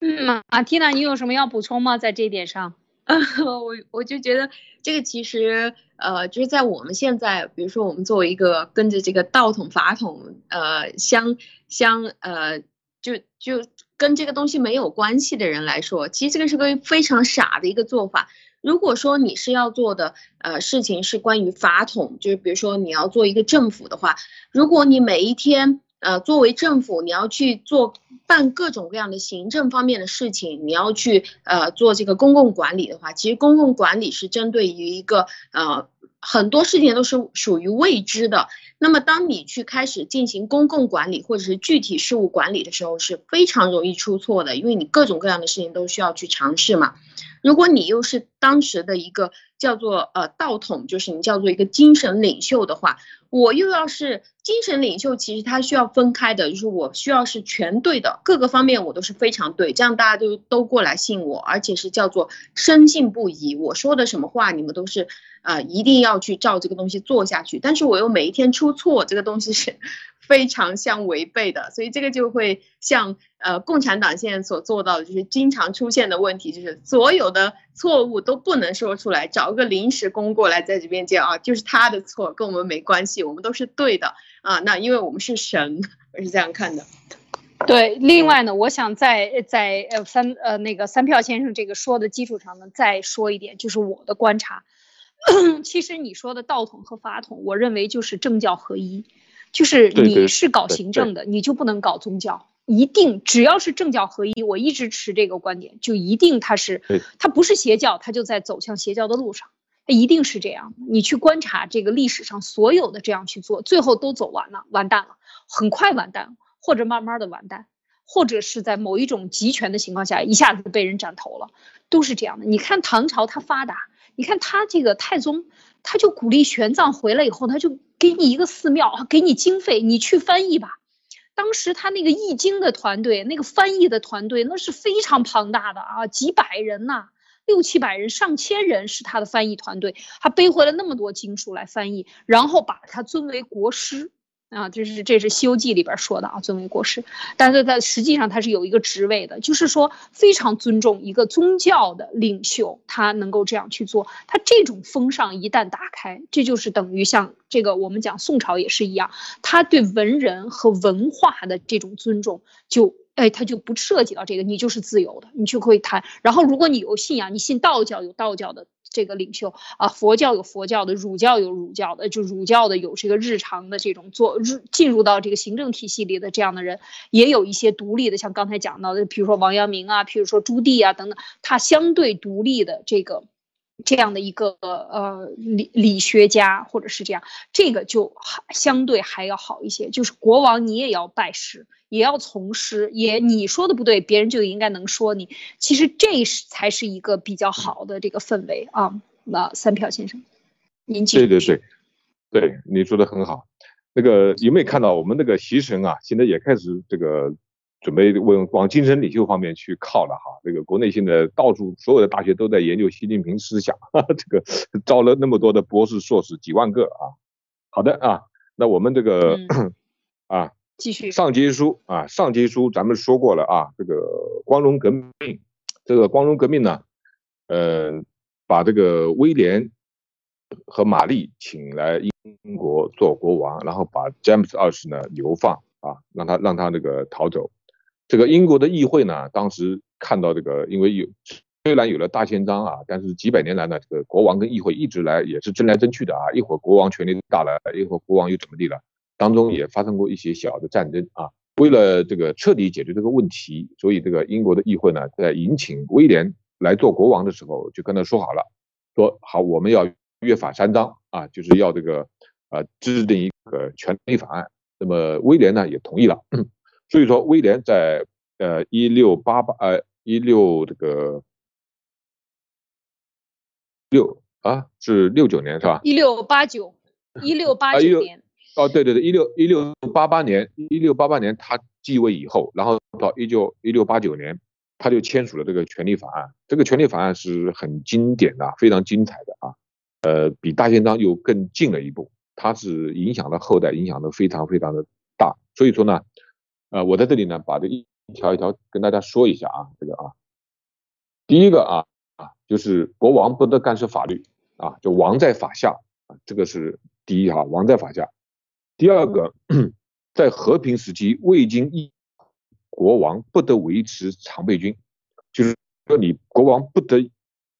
Speaker 1: 嗯，马蒂娜，你有什么要补充吗？在这一点上？
Speaker 2: 啊，我我就觉得这个其实呃，就是在我们现在，比如说我们作为一个跟着这个道统法统呃相相呃就就跟这个东西没有关系的人来说，其实这个是个非常傻的一个做法。如果说你是要做的呃事情是关于法统，就是比如说你要做一个政府的话，如果你每一天呃作为政府你要去做办各种各样的行政方面的事情，你要去呃做这个公共管理的话，其实公共管理是针对于一个呃很多事情都是属于未知的。那么当你去开始进行公共管理或者是具体事务管理的时候，是非常容易出错的，因为你各种各样的事情都需要去尝试嘛。如果你又是当时的一个叫做呃道统，就是你叫做一个精神领袖的话，我又要是精神领袖，其实他需要分开的，就是我需要是全对的，各个方面我都是非常对，这样大家都都过来信我，而且是叫做深信不疑，我说的什么话你们都是啊一定要去照这个东西做下去，但是我又每一天出错，这个东西是。非常相违背的，所以这个就会像呃共产党现在所做到的，就是经常出现的问题，就是所有的错误都不能说出来，找一个临时工过来在这边讲啊，就是他的错，跟我们没关系，我们都是对的啊。那因为我们是神，我是这样看的。
Speaker 1: 对，另外呢，我想在在呃三呃那个三票先生这个说的基础上呢，再说一点，就是我的观察，其实你说的道统和法统，我认为就是政教合一。就是你是搞行政的，你就不能搞宗教，一定只要是政教合一，我一直持这个观点，就一定它是，它不是邪教，它就在走向邪教的路上，它一定是这样。你去观察这个历史上所有的这样去做，最后都走完了，完蛋了，很快完蛋，或者慢慢的完蛋，或者是在某一种集权的情况下一下子被人斩头了，都是这样的。你看唐朝它发达，你看他这个太宗。他就鼓励玄奘回来以后，他就给你一个寺庙，给你经费，你去翻译吧。当时他那个译经的团队，那个翻译的团队，那是非常庞大的啊，几百人呐，六七百人、上千人是他的翻译团队，他背回了那么多经书来翻译，然后把他尊为国师。啊，这是这是《西游记》里边说的啊，尊为国师，但是他实际上他是有一个职位的，就是说非常尊重一个宗教的领袖，他能够这样去做，他这种风尚一旦打开，这就是等于像这个我们讲宋朝也是一样，他对文人和文化的这种尊重，就哎他就不涉及到这个，你就是自由的，你就可以谈。然后如果你有信仰，你信道教有道教的。这个领袖啊，佛教有佛教的，儒教有儒教的，就儒教的有这个日常的这种做入进入到这个行政体系里的这样的人，也有一些独立的，像刚才讲到的，比如说王阳明啊，比如说朱棣啊等等，他相对独立的这个这样的一个呃理理学家或者是这样，这个就还相对还要好一些，就是国王你也要拜师。也要从师，也你说的不对，别人就应该能说你。其实这是才是一个比较好的这个氛围啊。那三票先生，您继
Speaker 3: 续。对对对，对，你说的很好。那个有没有看到我们那个习神啊？现在也开始这个准备往往精神领袖方面去靠了哈。这个国内现在到处所有的大学都在研究习近平思想，哈 哈这个招了那么多的博士硕士几万个啊。好的啊，那我们这个 啊。
Speaker 1: 继续
Speaker 3: 上节书啊，上节书咱们说过了啊，这个光荣革命，这个光荣革命呢，呃，把这个威廉和玛丽请来英国做国王，然后把詹姆斯二世呢流放啊，让他让他那个逃走。这个英国的议会呢，当时看到这个，因为有虽然有了大宪章啊，但是几百年来呢，这个国王跟议会一直来也是争来争去的啊，一会儿国王权力大了，一会儿国王又怎么地了。当中也发生过一些小的战争啊，为了这个彻底解决这个问题，所以这个英国的议会呢，在迎请威廉来做国王的时候，就跟他说好了，说好我们要约法三章啊，就是要这个呃制定一个权利法案。那么威廉呢也同意了，所以说威廉在呃一六八八呃一六这个六啊是六九年是吧？
Speaker 1: 一六八九 一六八九年。
Speaker 3: 哦，对对对，一六一六八八年，一六八八年他继位以后，然后到一九一六八九年，他就签署了这个权利法案。这个权利法案是很经典的，非常精彩的啊，呃，比大宪章又更进了一步，它是影响了后代，影响的非常非常的大。所以说呢，呃，我在这里呢，把这一条一条跟大家说一下啊，这个啊，第一个啊啊，就是国王不得干涉法律啊，就王在法下啊，这个是第一哈，王在法下。第二个，在和平时期，未经议国王不得维持常备军，就是说你国王不得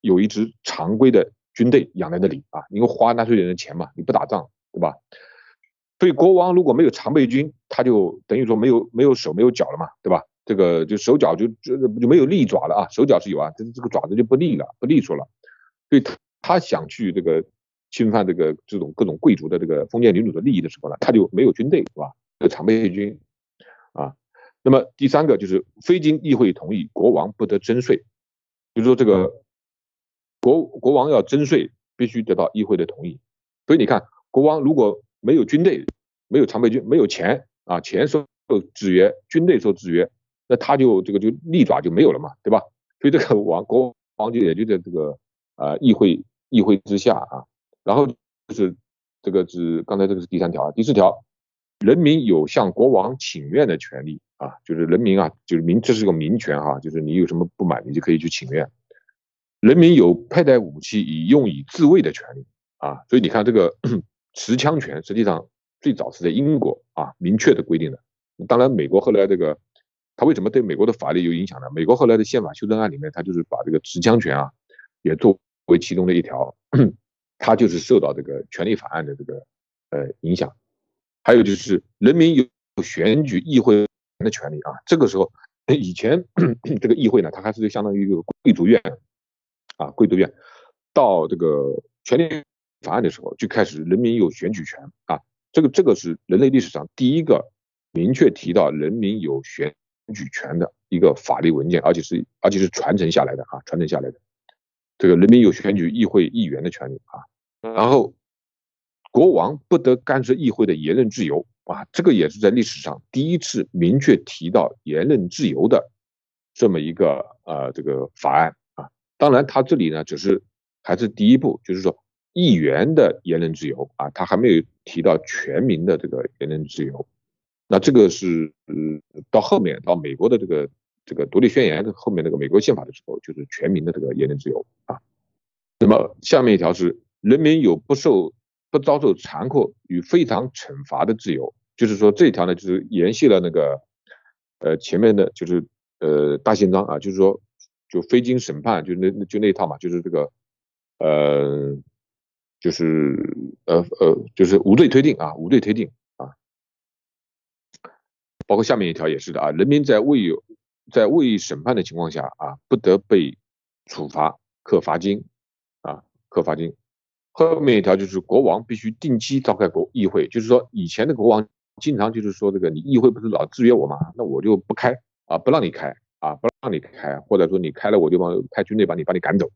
Speaker 3: 有一支常规的军队养在那里啊，因为花纳税人的钱嘛，你不打仗，对吧？所以国王如果没有常备军，他就等于说没有没有手没有脚了嘛，对吧？这个就手脚就就就没有利爪了啊，手脚是有啊，但是这个爪子就不利了，不利索了，所以他他想去这个。侵犯这个这种各种贵族的这个封建领主的利益的时候呢，他就没有军队，是吧？有常备军啊。那么第三个就是非经议会同意，国王不得征税。就是说这个国国王要征税，必须得到议会的同意。所以你看，国王如果没有军队，没有常备军，没有钱啊，钱受制约，军队受制约，那他就这个就利爪就没有了嘛，对吧？所以这个王国王就也就在这个啊议会议会之下啊。然后就是这个是刚才这个是第三条啊，第四条，人民有向国王请愿的权利啊，就是人民啊，就是民，这是个民权哈，就是你有什么不满，你就可以去请愿。人民有佩戴武器以用以自卫的权利啊，所以你看这个持枪权，实际上最早是在英国啊明确的规定的。当然，美国后来这个，它为什么对美国的法律有影响呢？美国后来的宪法修正案里面，它就是把这个持枪权啊也作为其中的一条。他就是受到这个权利法案的这个呃影响，还有就是人民有选举议会的权利啊。这个时候，以前 这个议会呢，它还是相当于一个贵族院啊，贵族院。到这个权利法案的时候，就开始人民有选举权啊。这个这个是人类历史上第一个明确提到人民有选举权的一个法律文件，而且是而且是传承下来的啊，传承下来的。这个人民有选举议会议员的权利啊，然后国王不得干涉议会的言论自由啊，这个也是在历史上第一次明确提到言论自由的这么一个呃这个法案啊。当然，他这里呢只是还是第一步，就是说议员的言论自由啊，他还没有提到全民的这个言论自由。那这个是嗯，到后面到美国的这个这个独立宣言的后面那个美国宪法的时候，就是全民的这个言论自由啊。那么下面一条是人民有不受不遭受残酷与非常惩罚的自由，就是说这一条呢，就是延续了那个呃前面的就是呃大宪章啊，就是说就非经审判就那就那一套嘛，就是这个呃就是呃呃就是无罪推定啊，无罪推定啊。包括下面一条也是的啊，人民在未有在未审判的情况下啊，不得被处罚课罚金啊，课罚金。后面一条就是国王必须定期召开国议会，就是说以前的国王经常就是说这个你议会不是老制约我吗？那我就不开啊，不让你开啊，不让你开，或者说你开了我就帮派军队把你把你赶走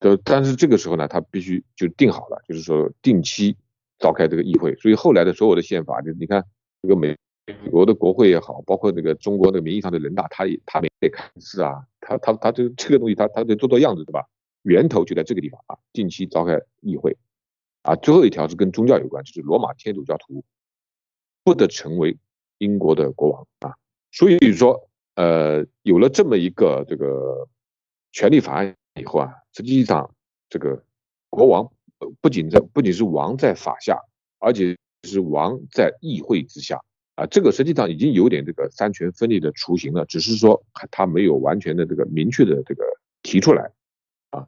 Speaker 3: 啊。就但是这个时候呢，他必须就定好了，就是说定期召开这个议会。所以后来的所有的宪法，就你看这个美。美国的国会也好，包括那个中国的名义上的人大，他也他没得看是啊，他他他这这个东西，他他得做做样子，对吧？源头就在这个地方啊，定期召开议会啊。最后一条是跟宗教有关，就是罗马天主教徒不得成为英国的国王啊。所以说，呃，有了这么一个这个权利法案以后啊，实际上这个国王不仅在不仅是王在法下，而且是王在议会之下。啊，这个实际上已经有点这个三权分立的雏形了，只是说他没有完全的这个明确的这个提出来，啊，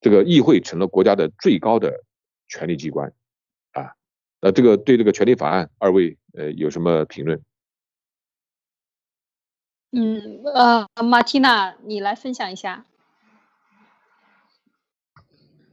Speaker 3: 这个议会成了国家的最高的权力机关，啊，那这个对这个权利法案，二位呃有什么评论？
Speaker 1: 嗯，呃，马蒂娜，你来分享一下。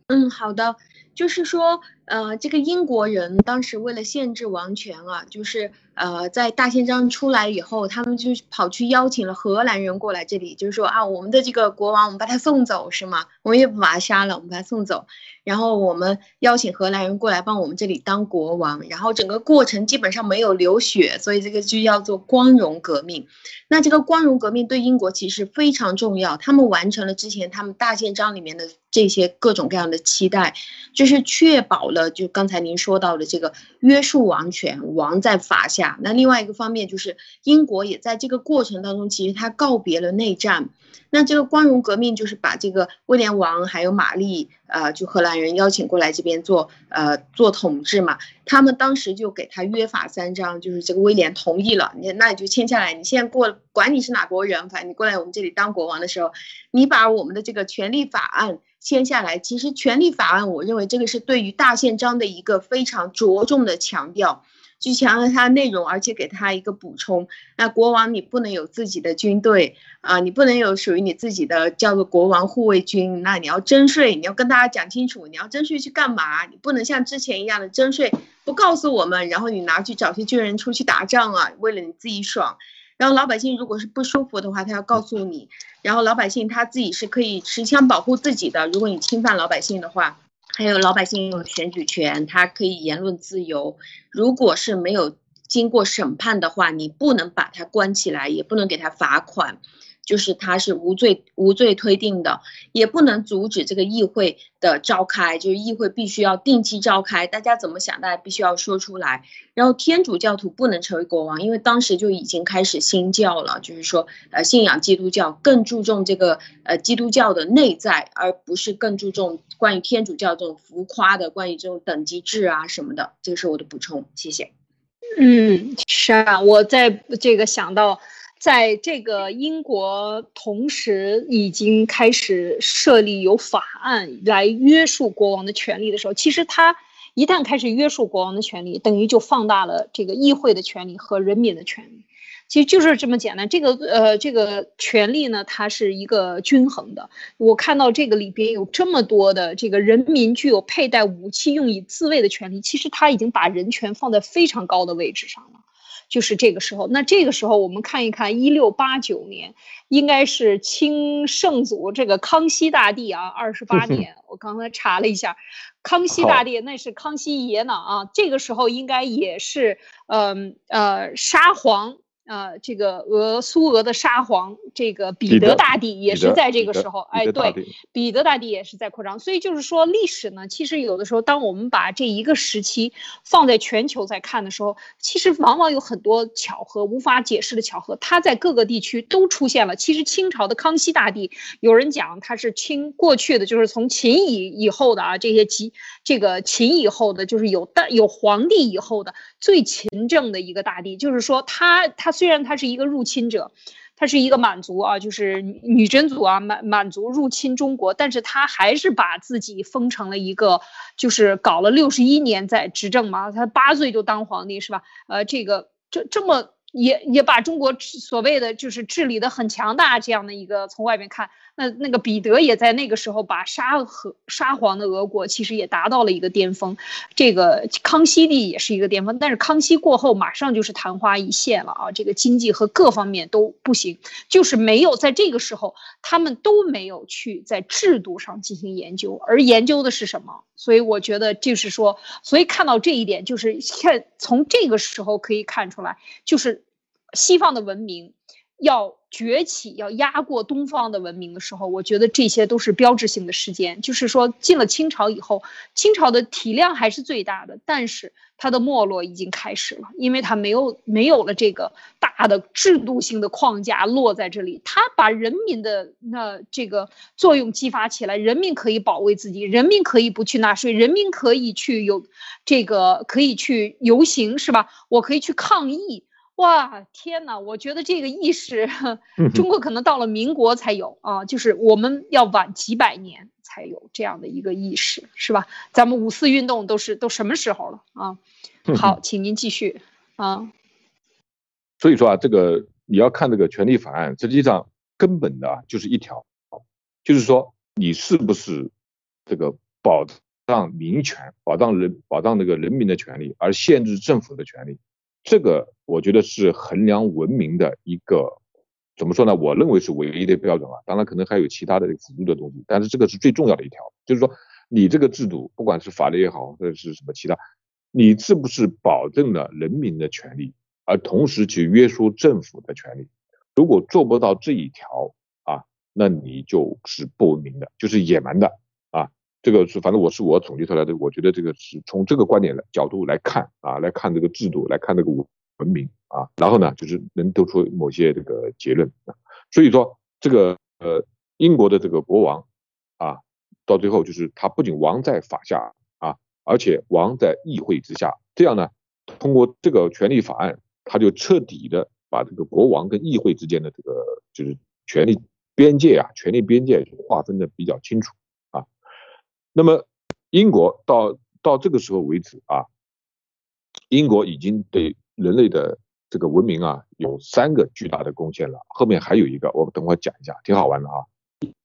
Speaker 2: 嗯，好的，就是说，呃，这个英国人当时为了限制王权啊，就是。呃，在大宪章出来以后，他们就跑去邀请了荷兰人过来这里，就是说啊，我们的这个国王，我们把他送走是吗？我们也不把他杀了，我们把他送走，然后我们邀请荷兰人过来帮我们这里当国王，然后整个过程基本上没有流血，所以这个就叫做光荣革命。那这个光荣革命对英国其实非常重要，他们完成了之前他们大宪章里面的这些各种各样的期待，就是确保呃就刚才您说到的这个约束王权，王在法下。那另外一个方面就是，英国也在这个过程当中，其实他告别了内战。那这个光荣革命就是把这个威廉王还有玛丽，呃，就荷兰人邀请过来这边做，呃，做统治嘛。他们当时就给他约法三章，就是这个威廉同意了，你那你就签下来。你现在过，管你是哪国人，反正你过来我们这里当国王的时候，你把我们的这个权利法案签下来。其实权利法案，我认为这个是对于大宪章的一个非常着重的强调。去强调它的内容，而且给他一个补充。那国王你不能有自己的军队啊，你不能有属于你自己的叫做国王护卫军。那你要征税，你要跟大家讲清楚，你要征税去干嘛？你不能像之前一样的征税不告诉我们，然后你拿去找些军人出去打仗啊，为了你自己爽。然后老百姓如果是不舒服的话，他要告诉你。然后老百姓他自己是可以持枪保护自己的。如果你侵犯老百姓的话。还有老百姓有选举权，他可以言论自由。如果是没有经过审判的话，你不能把他关起来，也不能给他罚款。就是他是无罪无罪推定的，也不能阻止这个议会的召开，就是议会必须要定期召开。大家怎么想，大家必须要说出来。然后天主教徒不能成为国王，因为当时就已经开始新教了，就是说呃信仰基督教，更注重这个呃基督教的内在，而不是更注重关于天主教这种浮夸的关于这种等级制啊什么的。这个是我的补充，谢谢。
Speaker 1: 嗯，是啊，我在这个想到。在这个英国同时已经开始设立有法案来约束国王的权利的时候，其实他一旦开始约束国王的权利，等于就放大了这个议会的权利和人民的权利。其实就是这么简单。这个呃，这个权利呢，它是一个均衡的。我看到这个里边有这么多的这个人民具有佩戴武器用以自卫的权利，其实他已经把人权放在非常高的位置上了。就是这个时候，那这个时候我们看一看，一六八九年，应该是清圣祖这个康熙大帝啊，二十八 年。我刚才查了一下，康熙大帝那是康熙爷呢啊。这个时候应该也是，嗯呃，沙皇呃，这个俄苏俄的沙皇，这个彼得大帝也是在这个时候，哎，对，彼得大帝也是在扩张。所以就是说，历史呢，其实有的时候，当我们把这一个时期放在全球在看的时候，其实往往有很多巧合，无法解释的巧合，它在各个地区都出现了。其实清朝的康熙大帝，有人讲他是清过去的，就是从秦以以后的啊，这些秦这个秦以后的，就是有大有皇帝以后的最勤政的一个大帝，就是说他他。虽然他是一个入侵者，他是一个满族啊，就是女真族啊，满满族入侵中国，但是他还是把自己封成了一个，就是搞了六十一年在执政嘛，他八岁就当皇帝是吧？呃，这个这这么也也把中国所谓的就是治理的很强大这样的一个从外面看。那那个彼得也在那个时候把沙和沙皇的俄国其实也达到了一个巅峰，这个康熙帝也是一个巅峰，但是康熙过后马上就是昙花一现了啊，这个经济和各方面都不行，就是没有在这个时候他们都没有去在制度上进行研究，而研究的是什么？所以我觉得就是说，所以看到这一点，就是看从这个时候可以看出来，就是西方的文明要。崛起要压过东方的文明的时候，我觉得这些都是标志性的事件。就是说，进了清朝以后，清朝的体量还是最大的，但是它的没落已经开始了，因为它没有没有了这个大的制度性的框架落在这里，它把人民的那这个作用激发起来，人民可以保卫自己，人民可以不去纳税，人民可以去有这个可以去游行，是吧？我可以去抗议。哇，天哪！我觉得这个意识，中国可能到了民国才有啊，就是我们要晚几百年才有这样的一个意识，是吧？咱们五四运动都是都什么时候了啊？好，请您继续啊。
Speaker 3: 所以说啊，这个你要看这个权利法案，实际上根本的就是一条，就是说你是不是这个保障民权、保障人、保障这个人民的权利，而限制政府的权利。这个我觉得是衡量文明的一个怎么说呢？我认为是唯一的标准啊。当然可能还有其他的辅助的东西，但是这个是最重要的一条，就是说你这个制度，不管是法律也好，或者是什么其他，你是不是保证了人民的权利，而同时去约束政府的权利？如果做不到这一条啊，那你就是不文明的，就是野蛮的啊。这个是，反正我是我统计出来的，我觉得这个是从这个观点来角度来看啊，来看这个制度，来看这个文明啊，然后呢，就是能得出某些这个结论啊。所以说，这个呃，英国的这个国王啊，到最后就是他不仅王在法下啊，而且王在议会之下，这样呢，通过这个权利法案，他就彻底的把这个国王跟议会之间的这个就是权力边界啊，权力边界划分的比较清楚啊。那么，英国到到这个时候为止啊，英国已经对人类的这个文明啊有三个巨大的贡献了。后面还有一个，我等会讲一下，挺好玩的啊。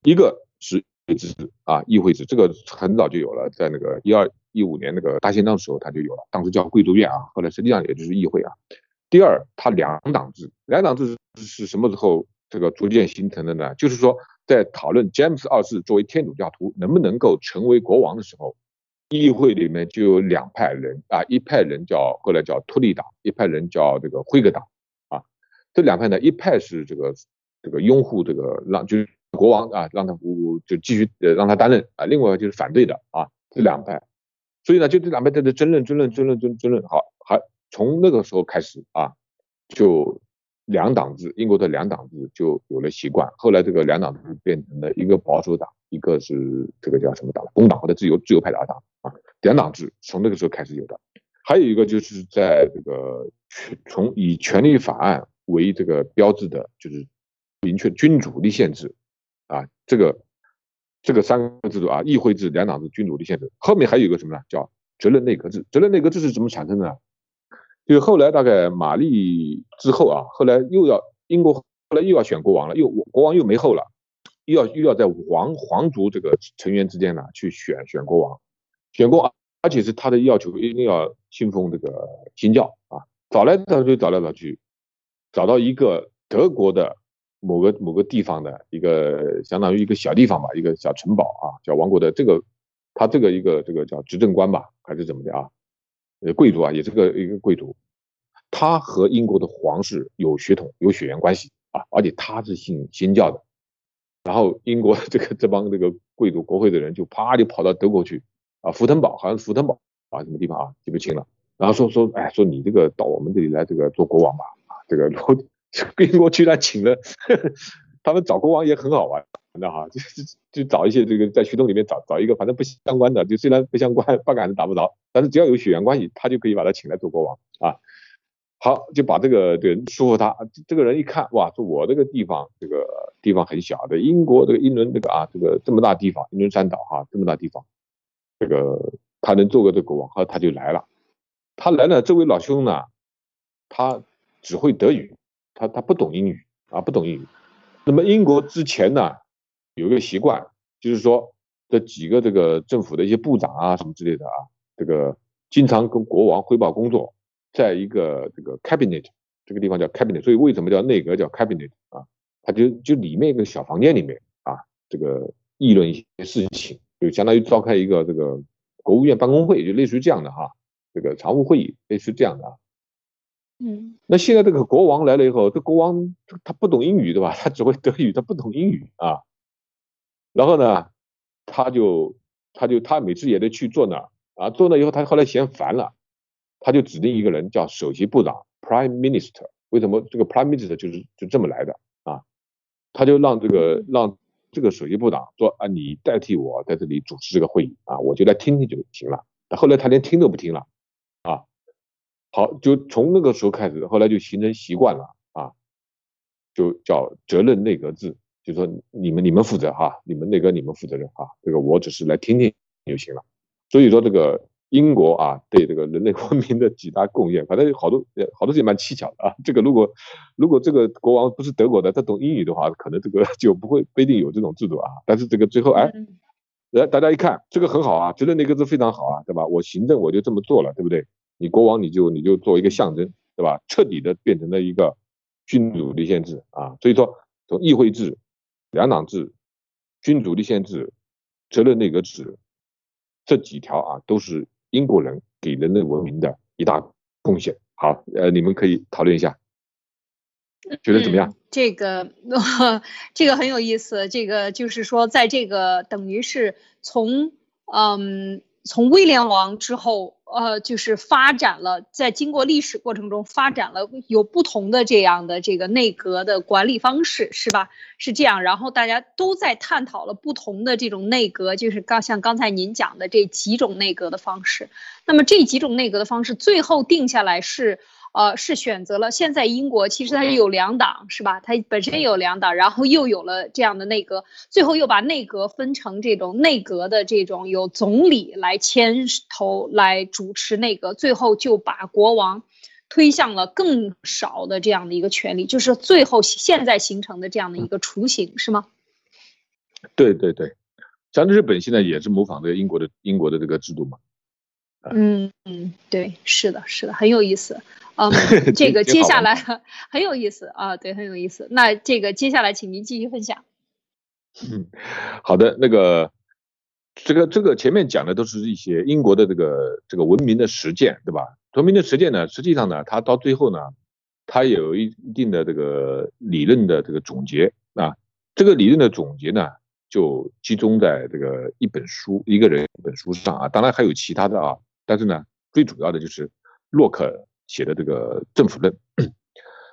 Speaker 3: 一个是议会制啊，议会制这个很早就有了，在那个一二一五年那个大宪章的时候它就有了，当时叫贵族院啊，后来实际上也就是议会啊。第二，它两党制，两党制是什么时候这个逐渐形成的呢？就是说。在讨论詹姆斯二世作为天主教徒能不能够成为国王的时候，议会里面就有两派人啊，一派人叫后来叫托利党，一派人叫这个辉格党啊。这两派呢，一派是这个这个拥护这个让就是国王啊，让他就继续呃让他担任啊，另外就是反对的啊，这两派。所以呢，就这两派在这争论争论争论争争论，好，还从那个时候开始啊，就。两党制，英国的两党制就有了习惯。后来这个两党制变成了一个保守党，一个是这个叫什么党？工党或者自由自由派的二党啊。两党制从那个时候开始有的。还有一个就是在这个从以权利法案为这个标志的，就是明确君主立宪制啊。这个这个三个制度啊，议会制、两党制、君主立宪制。后面还有一个什么呢？叫责任内阁制。责任内阁制是怎么产生的？就后来大概玛丽之后啊，后来又要英国后来又要选国王了，又国王又没后了，又要又要在皇皇族这个成员之间呢去选选国王，选国王，而且是他的要求一定要信奉这个新教啊，找来找去找来找去，找到一个德国的某个某个地方的一个相当于一个小地方吧，一个小城堡啊，叫王国的这个他这个一个这个叫执政官吧，还是怎么的啊？呃，贵族啊，也是个一个贵族，他和英国的皇室有血统、有血缘关系啊，而且他是信新教的。然后英国这个这帮这个贵族国会的人就啪就跑到德国去啊，福腾堡好像是福腾堡啊什么地方啊记不清了。然后说说哎说你这个到我们这里来这个做国王吧啊这个 然后 英国居然请了，他们找国王也很好玩的哈，就就就找一些这个在徐洞里面找找一个反正不相关的，就虽然不相关 八竿子打不着，但是只要有血缘关系，他就可以把他请来做国王啊。好，就把这个对说服他。这个人一看，哇，说我这个地方，这个地方很小的，英国这个英伦这个啊，这个这么大地方，英伦三岛哈，这么大地方，这个他能做个这国王，好，他就来了。他来了，这位老兄呢，他只会德语，他他不懂英语啊，不懂英语。那么英国之前呢，有一个习惯，就是说这几个这个政府的一些部长啊什么之类的啊，这个经常跟国王汇报工作。在一个这个 cabinet 这个地方叫 cabinet，所以为什么叫内阁叫 cabinet 啊？他就就里面一个小房间里面啊，这个议论一些事情，就相当于召开一个这个国务院办公会，就类似于这样的哈，这个常务会议类似于这样的啊。
Speaker 1: 嗯。
Speaker 3: 那现在这个国王来了以后，这国王他不懂英语对吧？他只会德语，他不懂英语啊。然后呢，他就他就他每次也得去坐那儿啊，坐那以后他后来嫌烦了。他就指定一个人叫首席部长 （Prime Minister）。为什么这个 Prime Minister 就是就这么来的啊？他就让这个让这个首席部长说啊，你代替我在这里主持这个会议啊，我就来听听就行了。后来他连听都不听了啊。好，就从那个时候开始，后来就形成习惯了啊，就叫责任内阁制，就说你们你们负责哈，你们那个你们负责任哈，这个我只是来听听就行了。所以说这个。英国啊，对这个人类文明的几大贡献，反正好多好多事情蛮蹊跷的啊。这个如果如果这个国王不是德国的，他懂英语的话，可能这个 就不会不一定有这种制度啊。但是这个最后哎，来大家一看，这个很好啊，觉得那个字非常好啊，对吧？我行政我就这么做了，对不对？你国王你就你就做一个象征，对吧？彻底的变成了一个君主立宪制啊。所以说，从议会制、两党制、君主立宪制、责任内阁制这几条啊，都是。英国人给人类文明的一大贡献。好，呃，你们可以讨论一下，觉得怎么样？
Speaker 1: 这个，这个很有意思。这个就是说，在这个等于是从，嗯。从威廉王之后，呃，就是发展了，在经过历史过程中发展了有不同的这样的这个内阁的管理方式，是吧？是这样，然后大家都在探讨了不同的这种内阁，就是刚像刚才您讲的这几种内阁的方式。那么这几种内阁的方式，最后定下来是。呃，是选择了现在英国其实它是有两党，是吧？它本身有两党，然后又有了这样的内阁，最后又把内阁分成这种内阁的这种由总理来牵头来主持内阁，最后就把国王推向了更少的这样的一个权利，就是最后现在形成的这样的一个雏形，是吗？
Speaker 3: 对对对，像日本现在也是模仿这个英国的英国的这个制度嘛。
Speaker 1: 嗯嗯，对，是的，是的，很有意思。嗯，这个接下来很有意思啊，对，很有意思。那这个接下来，请您继续分享。
Speaker 3: 嗯，好的，那个，这个这个前面讲的都是一些英国的这个这个文明的实践，对吧？文明的实践呢，实际上呢，它到最后呢，它有一定的这个理论的这个总结啊。这个理论的总结呢，就集中在这个一本书一个人一本书上啊。当然还有其他的啊，但是呢，最主要的就是洛克。写的这个政府论，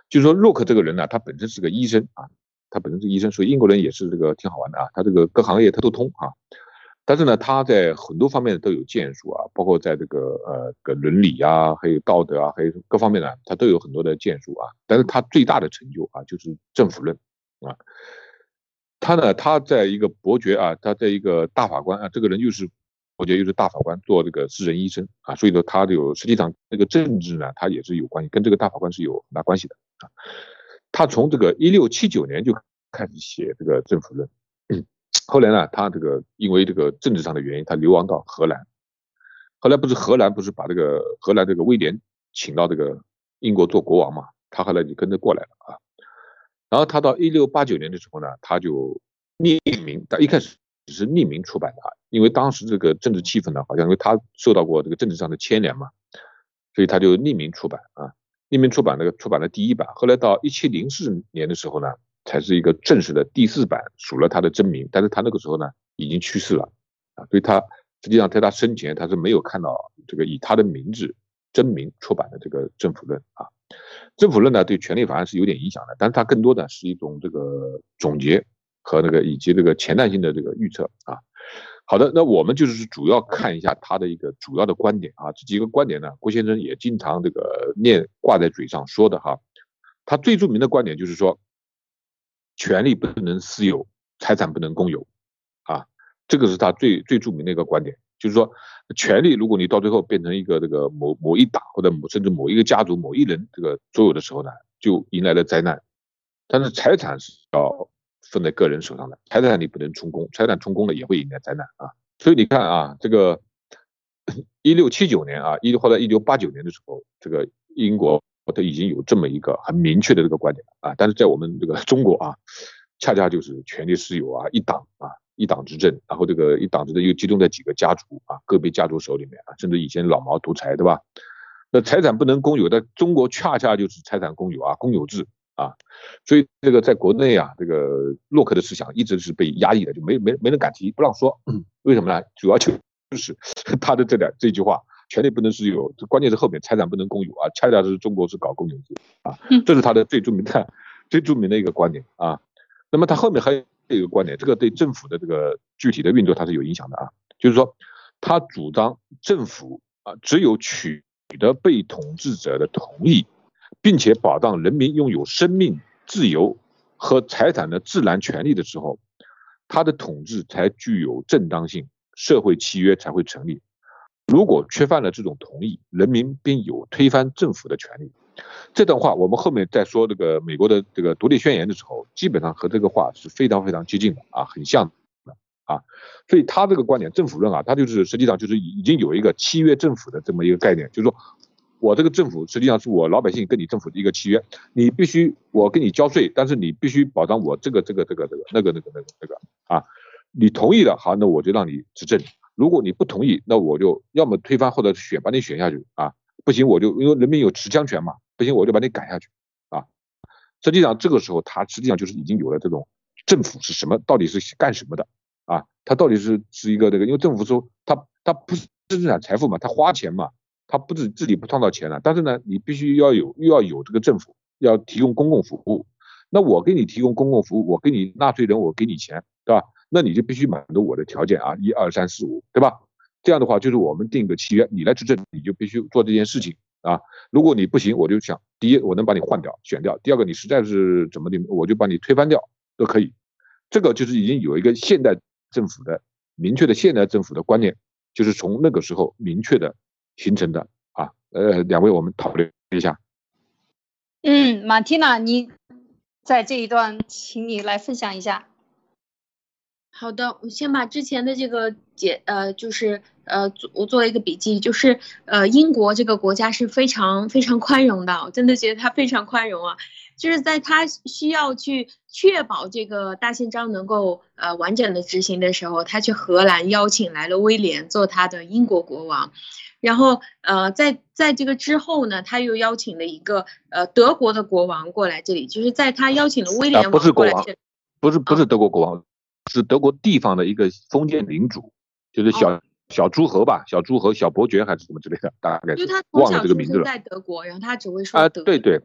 Speaker 3: 就是说洛克这个人呢，他本身是个医生啊，他本身是医生，所以英国人也是这个挺好玩的啊，他这个各行业他都通啊，但是呢，他在很多方面都有建树啊，包括在这个呃个伦理啊，还有道德啊，还有各方面呢，他都有很多的建树啊，但是他最大的成就啊，就是政府论啊，他呢，他在一个伯爵啊，他在一个大法官啊，这个人又是。我觉得又是大法官做这个私人医生啊，所以说他就实际上这个政治呢，他也是有关系，跟这个大法官是有很大关系的啊。他从这个一六七九年就开始写这个政府论，后来呢，他这个因为这个政治上的原因，他流亡到荷兰。后来不是荷兰不是把这个荷兰这个威廉请到这个英国做国王嘛，他后来就跟着过来了啊。然后他到一六八九年的时候呢，他就匿名，他一开始。只是匿名出版的啊，因为当时这个政治气氛呢，好像因为他受到过这个政治上的牵连嘛，所以他就匿名出版啊。匿名出版那个出版的第一版，后来到一七零四年的时候呢，才是一个正式的第四版，署了他的真名。但是他那个时候呢，已经去世了啊，所以他实际上在他生前他是没有看到这个以他的名字真名出版的这个《政府论》啊。《政府论》呢，对权力法案是有点影响的，但是它更多的是一种这个总结和那个以及这个前瞻性的这个预测啊。好的，那我们就是主要看一下他的一个主要的观点啊，这几个观点呢，郭先生也经常这个念挂在嘴上说的哈。他最著名的观点就是说，权力不能私有，财产不能公有啊，这个是他最最著名的一个观点，就是说，权力如果你到最后变成一个这个某某一党或者某甚至某一个家族某一人这个所有的时候呢，就迎来了灾难。但是财产是要。分在个人手上的财产你不能充公，财产充公了也会引来灾难啊！所以你看啊，这个一六七九年啊，一或者一六八九年的时候，这个英国它已经有这么一个很明确的这个观点啊。但是在我们这个中国啊，恰恰就是权力私有啊，一党啊，一党执政，然后这个一党执政又集中在几个家族啊，个别家族手里面啊，甚至以前老毛独裁对吧？那财产不能公有，但中国恰恰就是财产公有啊，公有制。啊，所以这个在国内啊，这个洛克的思想一直是被压抑的，就没没没人敢提，不让说。为什么呢？主要就就是 他的这点这句话，权利不能私有，关键是后面财产不能公有啊，恰恰是中国是搞公有制啊，这是他的最著名的最著名的一个观点啊。那么他后面还有一个观点，这个对政府的这个具体的运作它是有影响的啊，就是说他主张政府啊只有取得被统治者的同意。并且保障人民拥有生命、自由和财产的自然权利的时候，他的统治才具有正当性，社会契约才会成立。如果缺乏了这种同意，人民便有推翻政府的权利。这段话我们后面在说这个美国的这个独立宣言的时候，基本上和这个话是非常非常接近的啊，很像的啊。所以他这个观点，政府论啊，他就是实际上就是已经有一个契约政府的这么一个概念，就是说。我这个政府实际上是我老百姓跟你政府的一个契约，你必须我给你交税，但是你必须保障我这个这个这个这个那个那个那个那个啊，你同意了好，那我就让你执政；如果你不同意，那我就要么推翻或者选把你选下去啊，不行我就因为人民有持枪权嘛，不行我就把你赶下去啊。实际上这个时候他实际上就是已经有了这种政府是什么，到底是干什么的啊？他到底是是一个这个，因为政府说他他不是生产财富嘛，他花钱嘛。他不止自己不创造钱了，但是呢，你必须要有又要有这个政府要提供公共服务，那我给你提供公共服务，我给你纳税人，我给你钱，对吧？那你就必须满足我的条件啊，一二三四五，对吧？这样的话就是我们定个契约，你来执政，你就必须做这件事情啊。如果你不行，我就想，第一，我能把你换掉、选掉；第二个，你实在是怎么的，我就把你推翻掉，都可以。这个就是已经有一个现代政府的明确的现代政府的观念，就是从那个时候明确的。形成的啊，呃，两位我们讨论一下。
Speaker 1: 嗯，马蒂娜，你在这一段，请你来分享一下。
Speaker 2: 好的，我先把之前的这个解，呃，就是呃，我做了一个笔记，就是呃，英国这个国家是非常非常宽容的，我真的觉得它非常宽容啊，就是在他需要去确保这个大宪章能够呃完整的执行的时候，他去荷兰邀请来了威廉做他的英国国王。然后，呃，在在这个之后呢，他又邀请了一个呃德国的国王过来这里，就是在他邀请了威廉
Speaker 3: 王过来，不是不是德国国王，是德国地方的一个封建领主，就是小。小诸侯吧，小诸侯、小伯爵还是什么之类的，大概是忘了这个名字了。
Speaker 2: 在德国，然后他只会说德
Speaker 3: 对 对，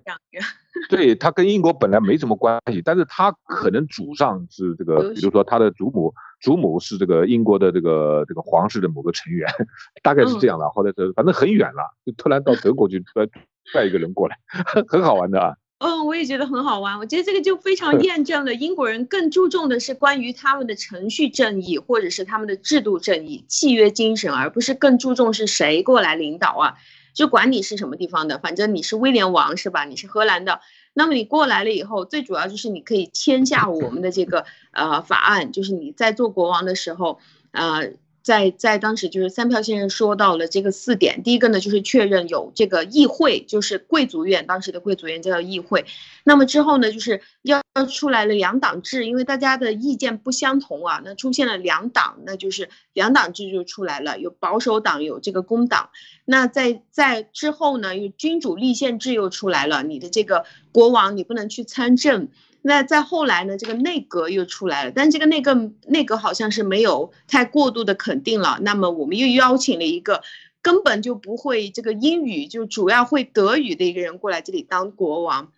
Speaker 3: 对他跟英国本来没什么关系，但是他可能祖上是这个，比如说他的祖母，祖母是这个英国的这个这个皇室的某个成员，大概是这样的。后来是反正很远了，就突然到德国去带 一个人过来，很好玩的啊。
Speaker 2: 嗯，我也觉得很好玩。我觉得这个就非常验证了英国人更注重的是关于他们的程序正义，或者是他们的制度正义、契约精神，而不是更注重是谁过来领导啊。就管你是什么地方的，反正你是威廉王是吧？你是荷兰的，那么你过来了以后，最主要就是你可以签下我们的这个呃法案，就是你在做国王的时候，呃。在在当时就是三票先生说到了这个四点，第一个呢就是确认有这个议会，就是贵族院，当时的贵族院叫议会。那么之后呢，就是要出来了两党制，因为大家的意见不相同啊，那出现了两党，那就是两党制就出来了，有保守党，有这个工党。那在在之后呢，有君主立宪制又出来了，你的这个国王你不能去参政。那再后来呢？这个内阁又出来了，但这个内阁内阁好像是没有太过度的肯定了。那么我们又邀请了一个根本就不会这个英语，就主要会德语的一个人过来这里当国王。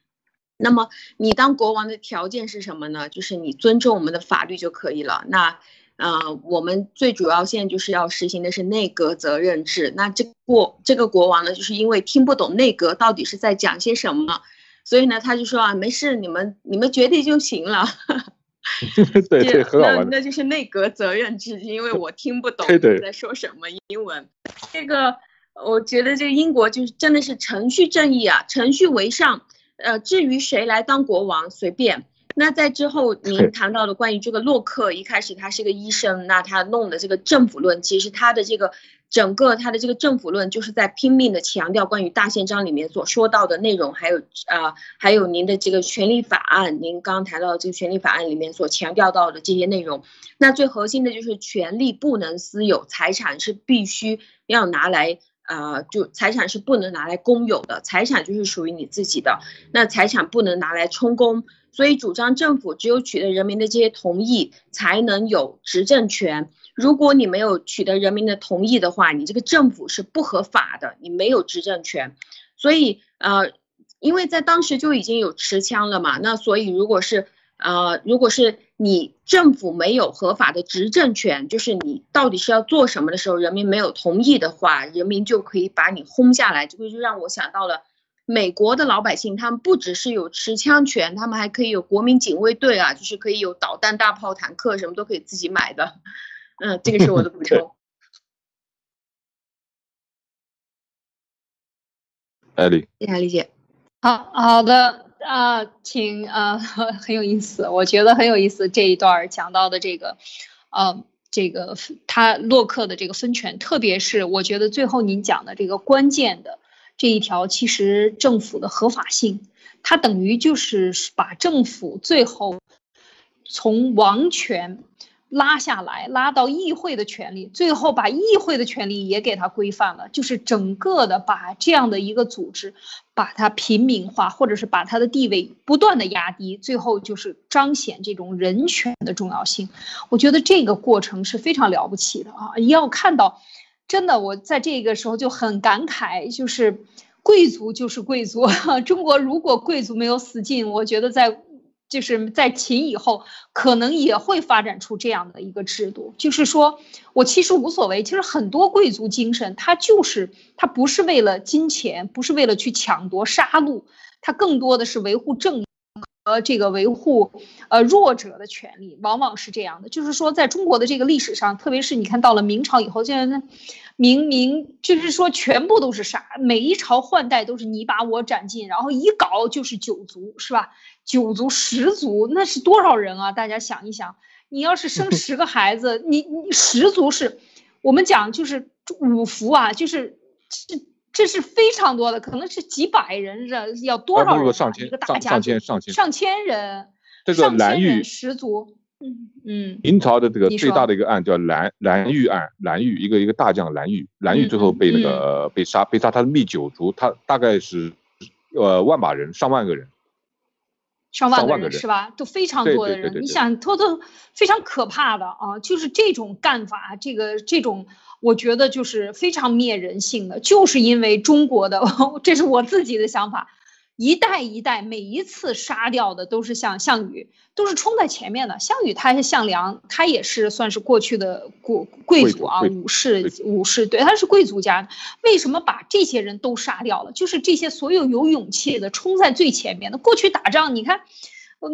Speaker 2: 那么你当国王的条件是什么呢？就是你尊重我们的法律就可以了。那呃，我们最主要现在就是要实行的是内阁责任制。那这国这个国王呢，就是因为听不懂内阁到底是在讲些什么。所以呢，他就说啊，没事，你们你们决定就行了。
Speaker 3: 对对，很好玩。
Speaker 2: 那就是内阁责任制，因为我听不懂 你在说什么英文。这个我觉得这个英国就是真的是程序正义啊，程序为上。呃，至于谁来当国王，随便。那在之后您谈到的关于这个洛克，一开始他是个医生，那他弄的这个政府论，其实他的这个。整个他的这个政府论就是在拼命的强调关于大宪章里面所说到的内容，还有啊，还有您的这个权利法案，您刚刚谈到的这个权利法案里面所强调到的这些内容。那最核心的就是权利不能私有，财产是必须要拿来啊，就财产是不能拿来公有的，财产就是属于你自己的。那财产不能拿来充公，所以主张政府只有取得人民的这些同意，才能有执政权。如果你没有取得人民的同意的话，你这个政府是不合法的，你没有执政权。所以，呃，因为在当时就已经有持枪了嘛，那所以如果是，呃，如果是你政府没有合法的执政权，就是你到底是要做什么的时候，人民没有同意的话，人民就可以把你轰下来。这个就让我想到了美国的老百姓，他们不只是有持枪权，他们还可以有国民警卫队啊，就是可以有导弹、大炮、坦克，什么都可以自己买的。嗯，这个是我的补充。
Speaker 3: 艾丽，
Speaker 2: 谢理解。
Speaker 1: 好好的啊，请啊，很有意思，我觉得很有意思这一段讲到的这个，呃，这个他洛克的这个分权，特别是我觉得最后您讲的这个关键的这一条，其实政府的合法性，它等于就是把政府最后从王权。拉下来，拉到议会的权利，最后把议会的权利也给它规范了，就是整个的把这样的一个组织，把它平民化，或者是把它的地位不断的压低，最后就是彰显这种人权的重要性。我觉得这个过程是非常了不起的啊！要看到，真的，我在这个时候就很感慨，就是贵族就是贵族，中国如果贵族没有死尽，我觉得在。就是在秦以后，可能也会发展出这样的一个制度。就是说我其实无所谓，其实很多贵族精神，他就是他不是为了金钱，不是为了去抢夺杀戮，他更多的是维护正义和这个维护呃弱者的权利，往往是这样的。就是说，在中国的这个历史上，特别是你看到了明朝以后，现在明明就是说全部都是杀，每一朝换代都是你把我斩尽，然后一搞就是九族，是吧？九族十族那是多少人啊？大家想一想，你要是生 十个孩子，你你十族是，我们讲就是五福啊，就是这这是非常多的，可能是几百人，这要多少人？一个大家
Speaker 3: 上千上千
Speaker 1: 上千人，
Speaker 3: 这个蓝玉
Speaker 1: 十族，嗯嗯，
Speaker 3: 明朝的这个最大的一个案叫蓝蓝玉案，蓝玉一个一个大将蓝玉，蓝玉最后被那个被杀被杀，他灭九族，他大概是呃万把人，上万个人。
Speaker 1: 上万个人是吧？都非常多的
Speaker 3: 人，
Speaker 1: 你想，偷偷非常可怕的啊！就是这种干法，这个这种，我觉得就是非常灭人性的，就是因为中国的，这是我自己的想法。一代一代，每一次杀掉的都是像项羽，都是冲在前面的。项羽他是项梁，他也是算是过去的贵贵族啊，武士武士，对，他是贵族家。为什么把这些人都杀掉了？就是这些所有有勇气的，冲在最前面的。过去打仗，你看，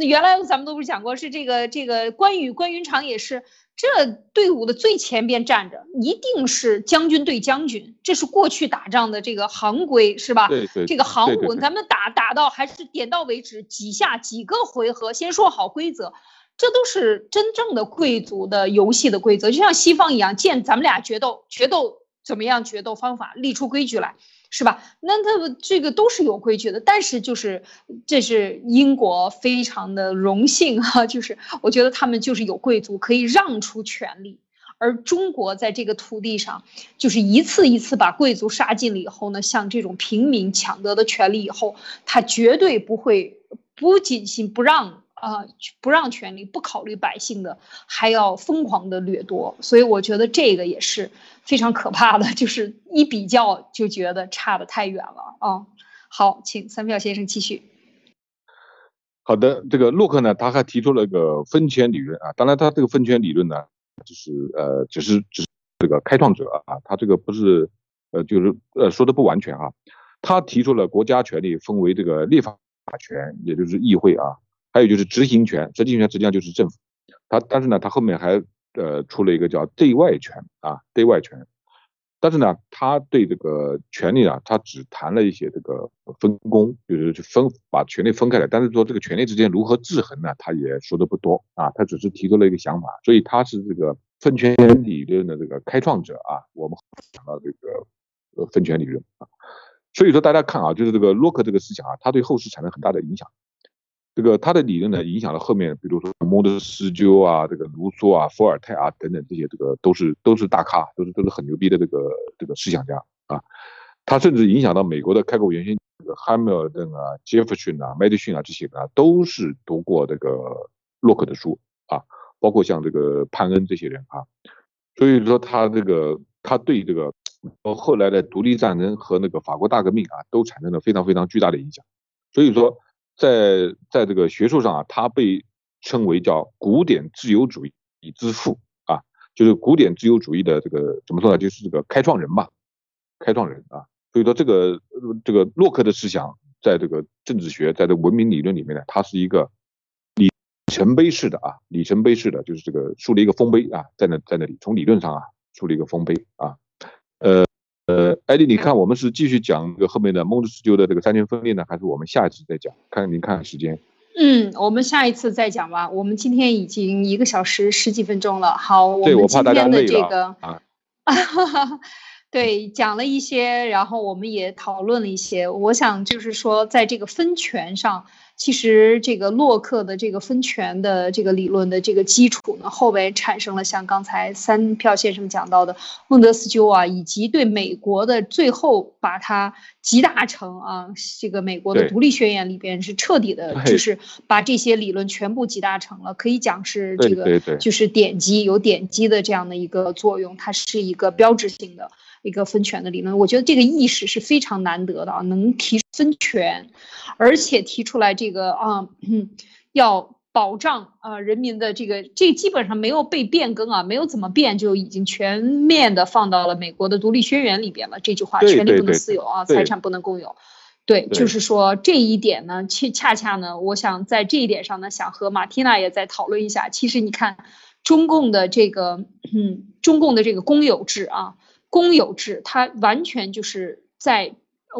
Speaker 1: 原来咱们都不是讲过，是这个这个关羽关云长也是。这队伍的最前边站着，一定是将军对将军，这是过去打仗的这个行规，是吧？
Speaker 3: 对对。
Speaker 1: 这个行伍，咱们打打到还是点到为止，几下几个回合，先说好规则。这都是真正的贵族的游戏的规则，就像西方一样，见咱们俩决斗，决斗怎么样？决斗方法立出规矩来，是吧？那他这个都是有规矩的。但是就是这是英国非常的荣幸哈，就是我觉得他们就是有贵族可以让出权力，而中国在这个土地上就是一次一次把贵族杀尽了以后呢，像这种平民抢得的权利以后，他绝对不会不仅仅不让。啊，不让权力，不考虑百姓的，还要疯狂的掠夺，所以我觉得这个也是非常可怕的，就是一比较就觉得差的太远了啊。好，请三票先生继续。
Speaker 3: 好的，这个洛克呢，他还提出了个分权理论啊，当然他这个分权理论呢，就是呃，只是只是这个开创者啊，他这个不是呃，就是呃说的不完全啊，他提出了国家权力分为这个立法权，也就是议会啊。还有就是执行权，执行权实际上就是政府，他但是呢，他后面还呃出了一个叫对外权啊，对外权，但是呢，他对这个权利啊，他只谈了一些这个分工，就是去分把权力分开来，但是说这个权力之间如何制衡呢，他也说的不多啊，他只是提出了一个想法，所以他是这个分权理论的这个开创者啊，我们讲到这个呃分权理论啊，所以说大家看啊，就是这个洛克这个思想啊，他对后世产生很大的影响。这个他的理论呢，影响了后面，比如说孟德斯鸠啊，这个卢梭啊，伏尔泰啊等等这些，这个都是都是大咖，都是都是很牛逼的这个这个思想家啊。他甚至影响到美国的开国元勋，这个汉密尔顿啊、杰弗逊啊、麦迪逊啊这些呢，都是读过这个洛克的书啊，包括像这个潘恩这些人啊。所以说他这个他对这个后来的独立战争和那个法国大革命啊，都产生了非常非常巨大的影响。所以说。在在这个学术上啊，他被称为叫古典自由主义之父啊，就是古典自由主义的这个怎么说呢？就是这个开创人吧，开创人啊。所以说这个这个洛克的思想，在这个政治学，在这文明理论里面呢，它是一个里程碑式的啊，里程碑式的，就是这个树立一个丰碑啊，在那在那里，从理论上啊树立一个丰碑啊，艾迪，你看我们是继续讲这个后面的孟德斯鸠的这个三权分立呢，还是我们下一次再讲？看您看时间。
Speaker 1: 嗯，我们下一次再讲吧。我们今天已经一个小时十几分钟了。好，我们今天的这个啊，对，讲了一些，然后我们也讨论了一些。我想就是说，在这个分权上。其实这个洛克的这个分权的这个理论的这个基础呢，后边产生了像刚才三票先生讲到的孟德斯鸠啊，以及对美国的最后把它集大成啊，这个美国的独立宣言里边是彻底的，就是把这些理论全部集大成了，可以讲是这个就是典籍有典籍的这样的一个作用，它是一个标志性的。一个分权的理论，我觉得这个意识是非常难得的啊，能提分权，而且提出来这个啊，要保障啊人民的这个，这基本上没有被变更啊，没有怎么变，就已经全面的放到了美国的独立宣言里边了。这句话，权利不能私有啊，财产不能共有。对，就是说这一点呢，恰恰恰呢，我想在这一点上呢，想和马蒂娜也再讨论一下。其实你看，中共的这个，嗯，中共的这个公有制啊。公有制，它完全就是在，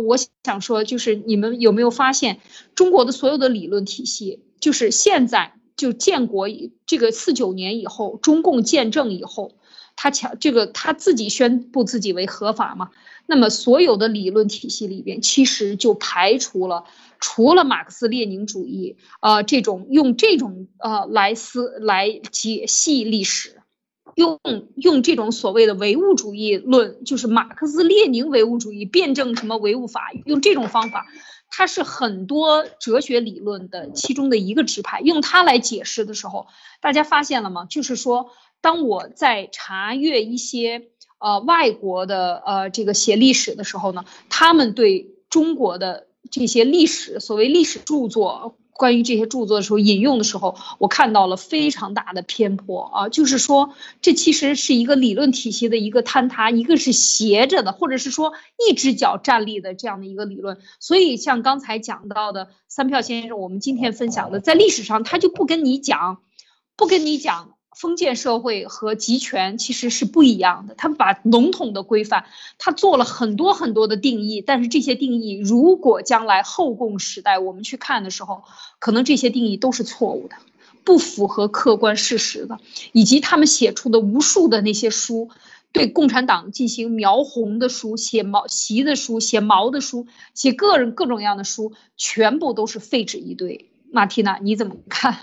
Speaker 1: 我想说，就是你们有没有发现，中国的所有的理论体系，就是现在就建国这个四九年以后，中共建政以后，他强这个他自己宣布自己为合法嘛，那么所有的理论体系里边，其实就排除了除了马克思列宁主义，呃，这种用这种呃来思来解析历史。用用这种所谓的唯物主义论，就是马克思列宁唯物主义辩证什么唯物法，用这种方法，它是很多哲学理论的其中的一个支派。用它来解释的时候，大家发现了吗？就是说，当我在查阅一些呃外国的呃这个写历史的时候呢，他们对中国的这些历史，所谓历史著作。关于这些著作的时候，引用的时候，我看到了非常大的偏颇啊，就是说，这其实是一个理论体系的一个坍塌，一个是斜着的，或者是说一只脚站立的这样的一个理论。所以，像刚才讲到的三票先生，我们今天分享的，在历史上他就不跟你讲，不跟你讲。封建社会和集权其实是不一样的，他们把笼统的规范，他做了很多很多的定义，但是这些定义如果将来后共时代我们去看的时候，可能这些定义都是错误的，不符合客观事实的，以及他们写出的无数的那些书，对共产党进行描红的书、写毛习的书、写毛的书、写个人各种各样的书，全部都是废纸一堆。马蒂娜，你怎么看？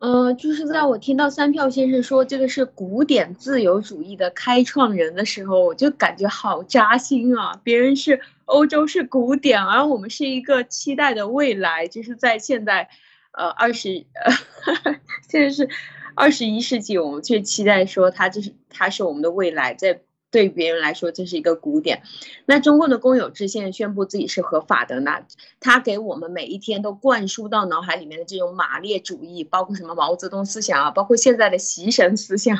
Speaker 2: 呃，就是在我听到三票先生说这个是古典自由主义的开创人的时候，我就感觉好扎心啊！别人是欧洲是古典，而我们是一个期待的未来，就是在现在，呃，二十呃，现在是二十一世纪，我们却期待说它就是它是我们的未来，在。对别人来说，这是一个古典。那中共的公有制现在宣布自己是合法的，那他给我们每一天都灌输到脑海里面的这种马列主义，包括什么毛泽东思想啊，包括现在的习神思想。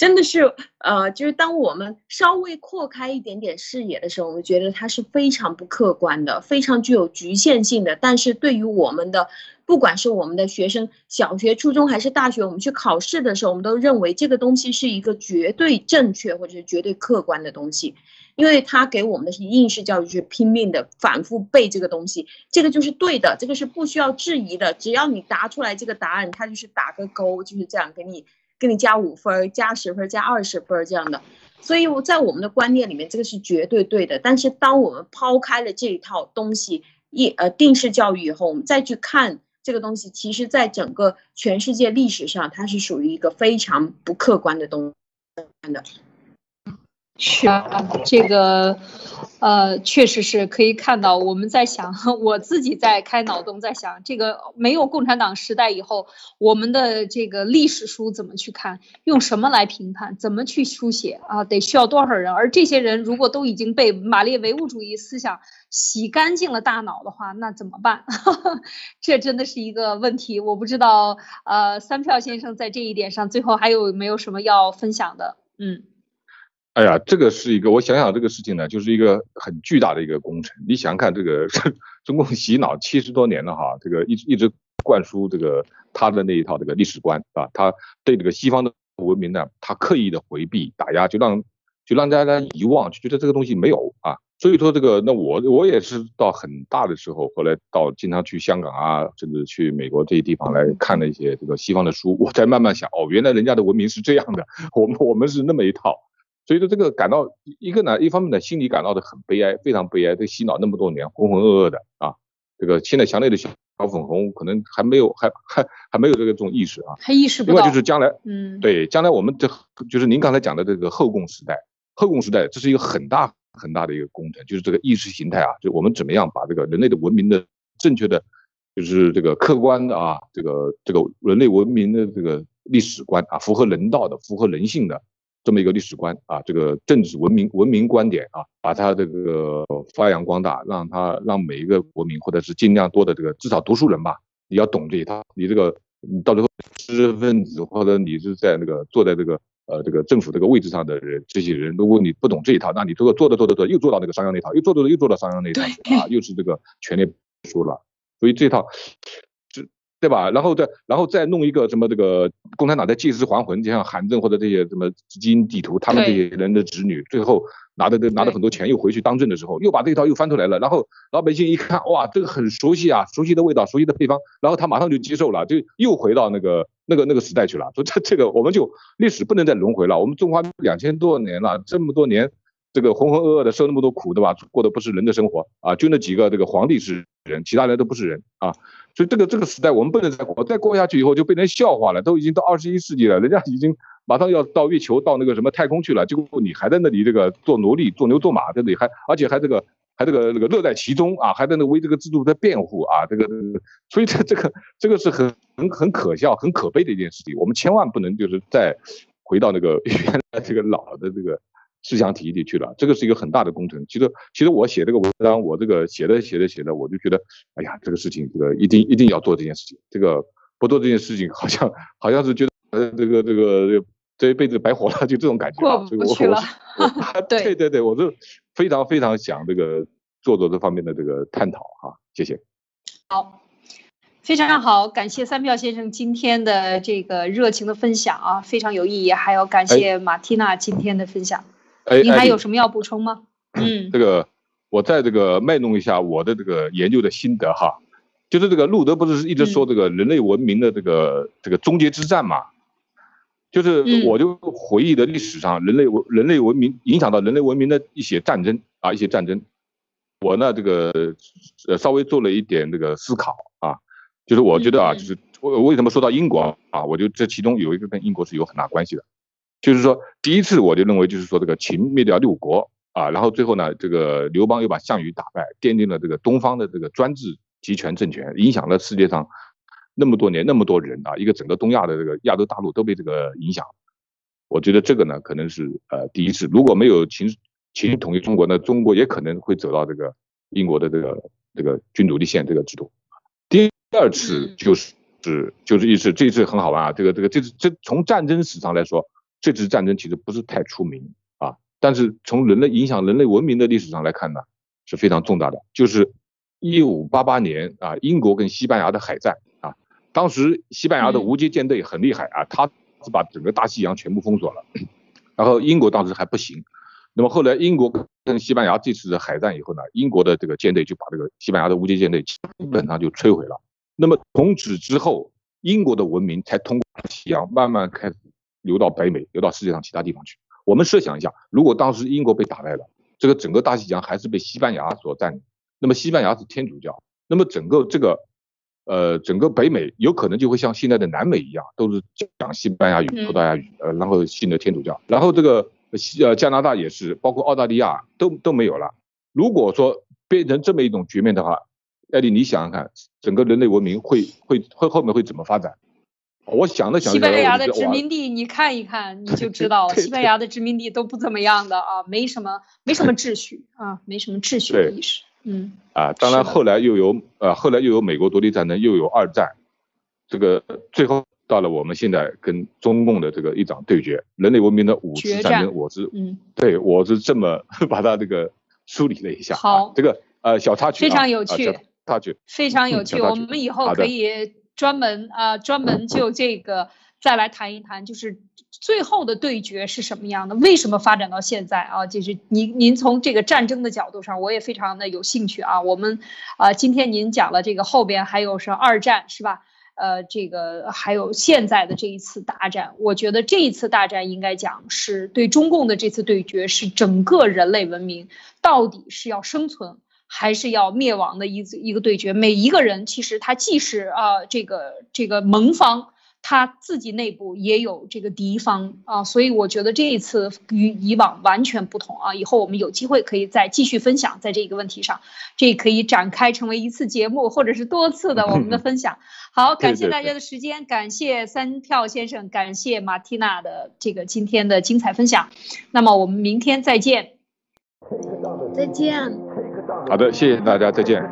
Speaker 2: 真的是，呃，就是当我们稍微扩开一点点视野的时候，我们觉得它是非常不客观的，非常具有局限性的。但是对于我们的，不管是我们的学生，小学、初中还是大学，我们去考试的时候，我们都认为这个东西是一个绝对正确或者是绝对客观的东西，因为它给我们的是应试教育，就是拼命的反复背这个东西，这个就是对的，这个是不需要质疑的，只要你答出来这个答案，它就是打个勾，就是这样给你。给你加五分，加十分，加二十分这样的，所以我在我们的观念里面，这个是绝对对的。但是当我们抛开了这一套东西，一呃定式教育以后，我们再去看这个东西，其实在整个全世界历史上，它是属于一个非常不客观的东西的。
Speaker 1: 是啊，这个，呃，确实是可以看到。我们在想，我自己在开脑洞，在想这个没有共产党时代以后，我们的这个历史书怎么去看，用什么来评判，怎么去书写啊？得需要多少人？而这些人如果都已经被马列唯物主义思想洗干净了大脑的话，那怎么办？这真的是一个问题。我不知道，呃，三票先生在这一点上最后还有没有什么要分享的？嗯。
Speaker 3: 哎呀，这个是一个，我想想这个事情呢，就是一个很巨大的一个工程。你想想看，这个 中共洗脑七十多年了哈，这个一直一直灌输这个他的那一套这个历史观啊，他对这个西方的文明呢，他刻意的回避打压，就让就让大家遗忘，就觉得这个东西没有啊。所以说这个，那我我也是到很大的时候，后来到经常去香港啊，甚至去美国这些地方来看了一些这个西方的书，我才慢慢想，哦，原来人家的文明是这样的，我们我们是那么一套。所以说这个感到一个呢，一方面呢，心里感到的很悲哀，非常悲哀。这洗脑那么多年，浑浑噩噩的啊，这个现在强烈的小粉红可能还没有，还还还没有这个这种意识啊，
Speaker 1: 还意识不
Speaker 3: 到。另外就是将来，嗯，对，将来我们这就是您刚才讲的这个后共时代，后共时代这是一个很大很大的一个工程，就是这个意识形态啊，就我们怎么样把这个人类的文明的正确的，就是这个客观的啊，这个这个人类文明的这个历史观啊，符合人道的，符合人性的。这么一个历史观啊，这个政治文明文明观点啊，把它这个发扬光大，让它让每一个国民或者是尽量多的这个至少读书人吧，你要懂这一套。你这个你到最后知识分子或者你是在那个坐在这个呃这个政府这个位置上的人，这些人如果你不懂这一套，那你这个做的做的做又做到那个商鞅那套，又做的又做到商鞅那套啊，又是这个权力输了。所以这套。对吧？然后再然后再弄一个什么这个共产党在借尸还魂，就像韩正或者这些什么基因地图，他们这些人的子女，最后拿的拿的很多钱又回去当政的时候，又把这一套又翻出来了。然后老百姓一看，哇，这个很熟悉啊，熟悉的味道，熟悉的配方，然后他马上就接受了，就又回到那个那个那个时代去了。说这这个我们就历史不能再轮回了，我们中华两千多年了，这么多年。这个浑浑噩噩的受那么多苦，对吧？过的不是人的生活啊，就那几个这个皇帝是人，其他人都不是人啊。所以这个这个时代我们不能再过，再过下去以后就被人笑话了。都已经到二十一世纪了，人家已经马上要到月球、到那个什么太空去了，结果你还在那里这个做奴隶、做牛做马，在那里还而且还这个还这个那个乐在其中啊，还在那为这个制度在辩护啊，这个这个，所以这这个这个是很很很可笑、很可悲的一件事情。我们千万不能就是再回到那个原来这个老的这个。思想体系里去了，这个是一个很大的工程。其实，其实我写这个文章，我这个写着写着写着，我就觉得，哎呀，这个事情，这个一定一定要做这件事情。这个不做这件事情，好像好像是觉得，呃，这个这个这一辈子白活了，就这种感觉。
Speaker 1: 过不去了。
Speaker 3: 对对对，我是非常非常想这个做做这方面的这个探讨哈。谢谢。
Speaker 1: 好，非常好，感谢三票先生今天的这个热情的分享啊，非常有意义。还有感谢马蒂娜今天的分享。您还有什么要补充吗？嗯，
Speaker 3: 这个我再这个卖弄一下我的这个研究的心得哈。就是这个路德不是一直说这个人类文明的这个这个终结之战嘛？就是我就回忆的历史上人类文人类文明影响到人类文明的一些战争啊，一些战争，我呢这个呃稍微做了一点这个思考啊，就是我觉得啊，就是我为什么说到英国啊，我就这其中有一个跟英国是有很大关系的，就是说第一次我就认为就是说这个秦灭掉六国啊，然后最后呢这个刘邦又把项羽打败，奠定了这个东方的这个专制集权政权，影响了世界上。那么多年，那么多人啊，一个整个东亚的这个亚洲大陆都被这个影响。我觉得这个呢，可能是呃第一次。如果没有秦秦统一中国，那中国也可能会走到这个英国的这个这个君主立宪这个制度。第二次就是是就是一次，这次很好玩啊。这个这个这次这从战争史上来说，这次战争其实不是太出名啊。但是从人类影响人类文明的历史上来看呢，是非常重大的。就是一五八八年啊，英国跟西班牙的海战啊。当时西班牙的无界舰队很厉害啊，他是把整个大西洋全部封锁了，然后英国当时还不行，那么后来英国跟西班牙这次的海战以后呢，英国的这个舰队就把这个西班牙的无界舰队基本上就摧毁了。那么从此之后，英国的文明才通过西洋慢慢开始流到北美，流到世界上其他地方去。我们设想一下，如果当时英国被打败了，这个整个大西洋还是被西班牙所占领，那么西班牙是天主教，那么整个这个。呃，整个北美有可能就会像现在的南美一样，都是讲西班牙语、葡萄牙语，呃，然后信的天主教，然后这个西呃加拿大也是，包括澳大利亚都都没有了。如果说变成这么一种局面的话，艾丽，你想想看，整个人类文明会会会后面会怎么发展？我想了想，
Speaker 1: 西班牙的殖民地你看一看，你就知道，西班牙的殖民地都不怎么样的啊，没什么没什么秩序啊，没什么秩序的意识。嗯
Speaker 3: 啊，当然后来又有呃，后来又有美国独立战争，又有二战，这个最后到了我们现在跟中共的这个一场对决，人类文明的五次战争，我是嗯，对我是这么 把它这个梳理了一下。
Speaker 1: 好，
Speaker 3: 这个呃小插曲
Speaker 1: 非常有趣，
Speaker 3: 插曲
Speaker 1: 非常有趣，我们以后可以专门啊专门就这个再来谈一谈，就是。最后的对决是什么样的？为什么发展到现在啊？就是您您从这个战争的角度上，我也非常的有兴趣啊。我们啊，今天您讲了这个后边还有是二战是吧？呃，这个还有现在的这一次大战，我觉得这一次大战应该讲是对中共的这次对决是整个人类文明到底是要生存还是要灭亡的一一个对决。每一个人其实他既是啊这个这个盟方。他自己内部也有这个敌方啊，所以我觉得这一次与以往完全不同啊。以后我们有机会可以再继续分享在这个问题上，这可以展开成为一次节目或者是多次的我们的分享。好，感谢大家的时间，感谢三票先生，感谢马蒂娜的这个今天的精彩分享。那么我们明天再见，
Speaker 2: 再见。
Speaker 3: 好的，谢谢大家，再见。